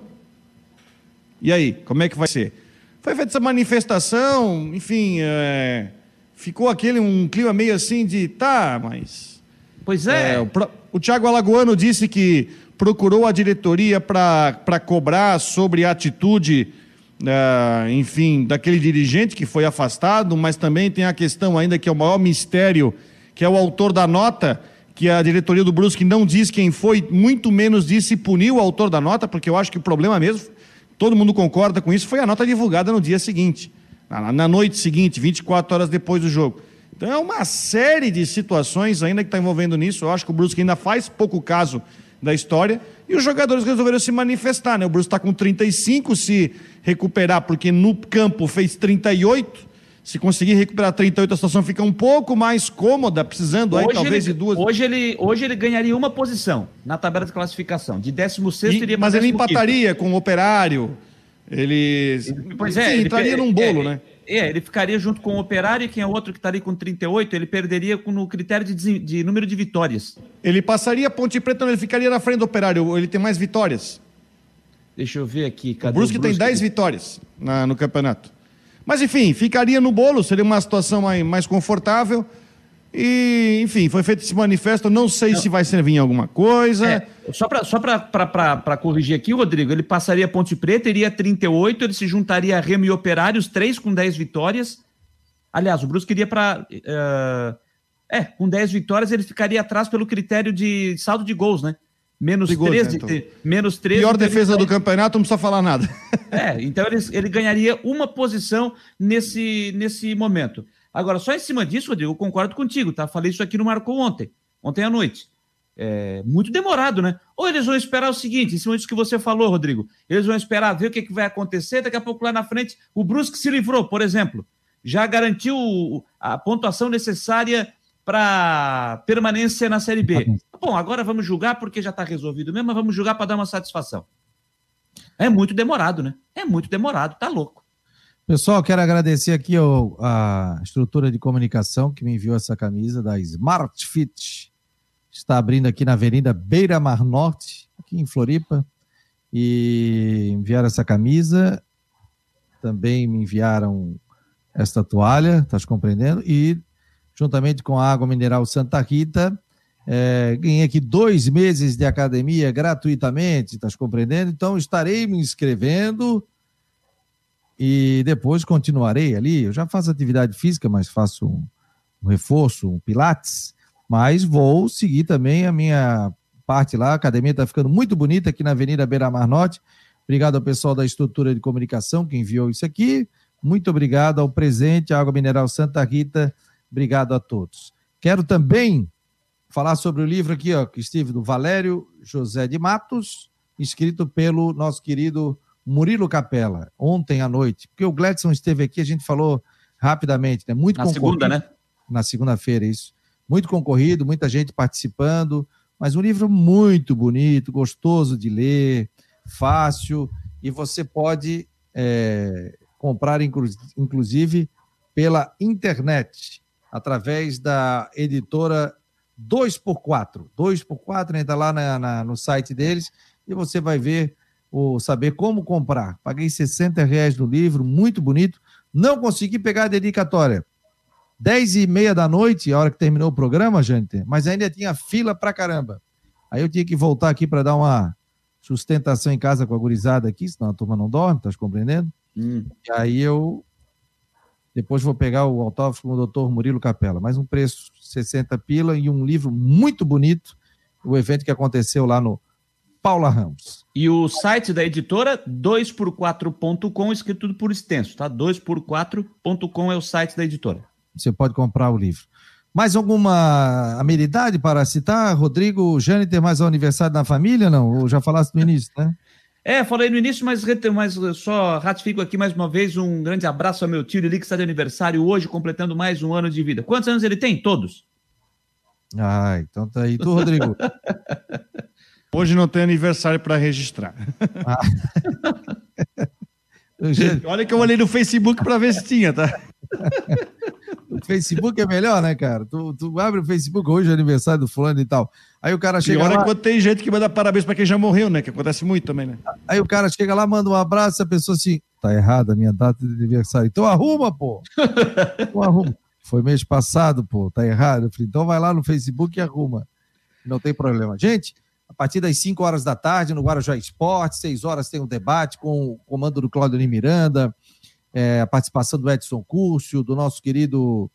E aí, como é que vai ser? Foi feita essa manifestação, enfim, é, ficou aquele um clima meio assim de tá, mas. Pois é. é o, o Tiago Alagoano disse que procurou a diretoria para cobrar sobre a atitude, uh, enfim, daquele dirigente que foi afastado, mas também tem a questão ainda que é o maior mistério, que é o autor da nota, que a diretoria do Brusque não diz quem foi, muito menos disse punir o autor da nota, porque eu acho que o problema mesmo todo mundo concorda com isso, foi a nota divulgada no dia seguinte, na, noite seguinte, 24 horas depois do jogo. Então é uma série de situações ainda que está envolvendo nisso. Eu acho que o Brusque ainda faz pouco caso da história. E os jogadores resolveram se manifestar, né? O Brusque está com 35, se recuperar, porque no campo fez 38. Se conseguir recuperar 38, a situação fica um pouco mais cômoda, precisando hoje aí talvez ele, de duas. Hoje ele, hoje ele ganharia uma posição na tabela de classificação. De 16 iria Mas ele empataria com o operário. Ele. Pois é, ele entraria num bolo, é, né? É, ele ficaria junto com o Operário e quem é outro que estaria com 38, ele perderia no critério de, de, número de vitórias. Ele passaria a Ponte Preta, ele ficaria na frente do Operário, ele tem mais vitórias. Deixa eu ver aqui. Cadê o Brusque, o Brusque tem 10 vitórias na, no campeonato. Mas enfim, ficaria no bolo, seria uma situação mais, confortável. E, enfim, foi feito esse manifesto. Não sei não. se vai servir em alguma coisa. É, só para só corrigir aqui, Rodrigo, ele passaria Ponte Preta, iria 38, ele se juntaria a Remo e Operários, três com 10 vitórias. Aliás, o Brusque iria para. Uh, é, com 10 vitórias, ele ficaria atrás pelo critério de saldo de gols, né? Menos 13, né, então. menos 13. Pior defesa do campeonato, não precisa falar nada. É, então ele, ele ganharia uma posição nesse, nesse momento. Agora, só em cima disso, Rodrigo, eu concordo contigo, tá? Falei isso aqui no Marcou ontem, ontem à noite. É muito demorado, né? Ou eles vão esperar o seguinte, em cima disso que você falou, Rodrigo, eles vão esperar ver o que, que vai acontecer, daqui a pouco lá na frente, o Brusque se livrou, por exemplo, já garantiu a pontuação necessária para permanência na Série B. Bom, agora vamos julgar porque já está resolvido mesmo, mas vamos julgar para dar uma satisfação. É muito demorado, né? É muito demorado, tá louco. Pessoal, quero agradecer aqui ao, a estrutura de comunicação que me enviou essa camisa da Smart Fit. Está abrindo aqui na Avenida Beira Mar Norte, aqui em Floripa. E enviaram essa camisa. Também me enviaram esta toalha, estás compreendendo? E juntamente com a água mineral Santa Rita, é, ganhei aqui dois meses de academia gratuitamente, estás compreendendo? Então estarei me inscrevendo e depois continuarei ali. Eu já faço atividade física, mas faço um, um reforço, um pilates, mas vou seguir também a minha parte lá. A academia está ficando muito bonita aqui na Avenida Beira Mar Norte. Obrigado ao pessoal da estrutura de comunicação que enviou isso aqui. Muito obrigado ao presente, Água Mineral Santa Rita. Obrigado a todos. Quero também falar sobre o livro aqui, ó, que estive do Valério José de Matos, escrito pelo nosso querido Murilo Capella, ontem à noite, porque o Gladson esteve aqui, a gente falou rapidamente, né? Muito Na segunda, né? Na segunda-feira, isso. Muito concorrido, muita gente participando, mas um livro muito bonito, gostoso de ler, fácil, e você pode é, comprar, inclusive, pela internet, através da editora 2x4. 2x4, entra lá na, na, no site deles e você vai ver o saber como comprar. Paguei 60 reais no livro, muito bonito. Não consegui pegar a dedicatória. 10 e meia da noite, a hora que terminou o programa, gente, mas ainda tinha fila pra caramba. Aí eu tinha que voltar aqui para dar uma sustentação em casa com a gurizada aqui, senão a turma não dorme, tá compreendendo? Hum. E aí eu depois vou pegar o autógrafo com o doutor Murilo Capela. Mais um preço 60 pila e um livro muito bonito o evento que aconteceu lá no Paula Ramos. E o site da editora, 2x4.com, escrito tudo por extenso, tá? 2x4.com é o site da editora. Você pode comprar o livro. Mais alguma amenidade para citar? Rodrigo Jâniter, mais um aniversário da família, não? Ou já falaste no início, né? É, falei no início, mas, mas só ratifico aqui mais uma vez um grande abraço ao meu tio Lili, que está de aniversário hoje, completando mais um ano de vida. Quantos anos ele tem? Todos. Ah, então tá aí. Tu, Rodrigo? Hoje não tem aniversário para registrar. Ah. Olha que eu olhei no Facebook para ver se tinha, tá? o Facebook é melhor, né, cara? Tu, tu abre o Facebook hoje, é aniversário do fulano e tal. Aí o cara chega Pior lá... é quando tem gente que manda parabéns para quem já morreu, né? Que acontece muito também, né? Aí o cara chega lá, manda um abraço, a pessoa assim, tá errada a minha data de aniversário. Então arruma, pô. então arruma. Foi mês passado, pô, tá errado. Eu falei, então vai lá no Facebook e arruma. Não tem problema. Gente, a partir das 5 horas da tarde, no Guarujá Esporte, 6 horas tem um debate com o comando do Claudio Miranda, é, a participação do Edson Curcio, do nosso querido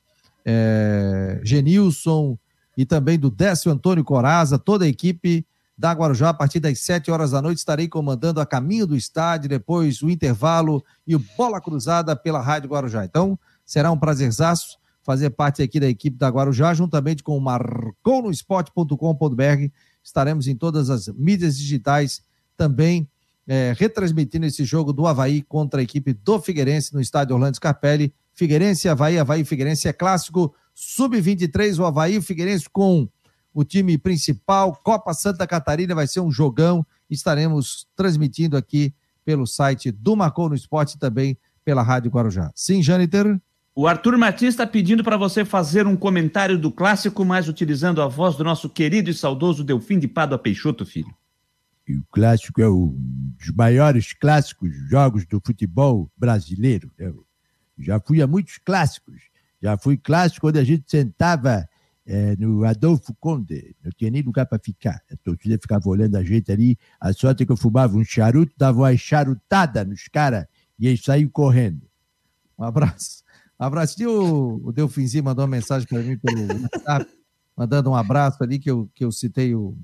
é, Genilson e também do Décio Antônio Coraza, toda a equipe da Guarujá, a partir das 7 horas da noite, estarei comandando a caminho do estádio, depois o intervalo e o Bola Cruzada pela Rádio Guarujá. Então, será um prazerzaço fazer parte aqui da equipe da Guarujá, juntamente com o marconosport.com.br. Estaremos em todas as mídias digitais também é, retransmitindo esse jogo do Havaí contra a equipe do Figueirense no estádio Orlando Scarpelli. Figueirense, Havaí, Havaí, Figueirense é clássico, sub-23, o Havaí, o Figueirense com o time principal, Copa Santa Catarina, vai ser um jogão. Estaremos transmitindo aqui pelo site do Marcou no Esporte também pela Rádio Guarujá. Sim, Jâniter? O Arthur Martins está pedindo para você fazer um comentário do clássico, mas utilizando a voz do nosso querido e saudoso Delfim de Pádua Peixoto, filho. E o clássico é um dos maiores clássicos jogos do futebol brasileiro. Eu já fui a muitos clássicos. Já fui clássico quando a gente sentava é, no Adolfo Conde. Não tinha nem lugar para ficar. A torcida ficava olhando a gente ali. A sorte é que eu fumava um charuto, dava uma charutada nos caras e eles saíam correndo. Um abraço. Um abraço. E o, o Delfinzinho mandou uma mensagem para mim pelo WhatsApp, mandando um abraço ali que eu, que eu citei o,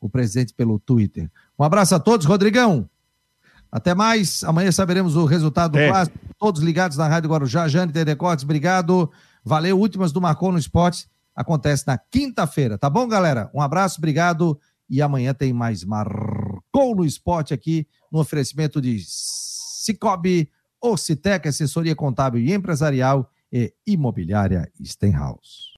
o presidente pelo Twitter. Um abraço a todos, Rodrigão. Até mais. Amanhã saberemos o resultado do é. clássico. Todos ligados na Rádio Guarujá. Jane Tedecotes, obrigado. Valeu. Últimas do Marcon no Esporte. Acontece na quinta-feira. Tá bom, galera? Um abraço, obrigado. E amanhã tem mais Marcou no Esporte aqui no oferecimento de Cicobi, Ocitec, assessoria contábil e empresarial e imobiliária Stenhouse.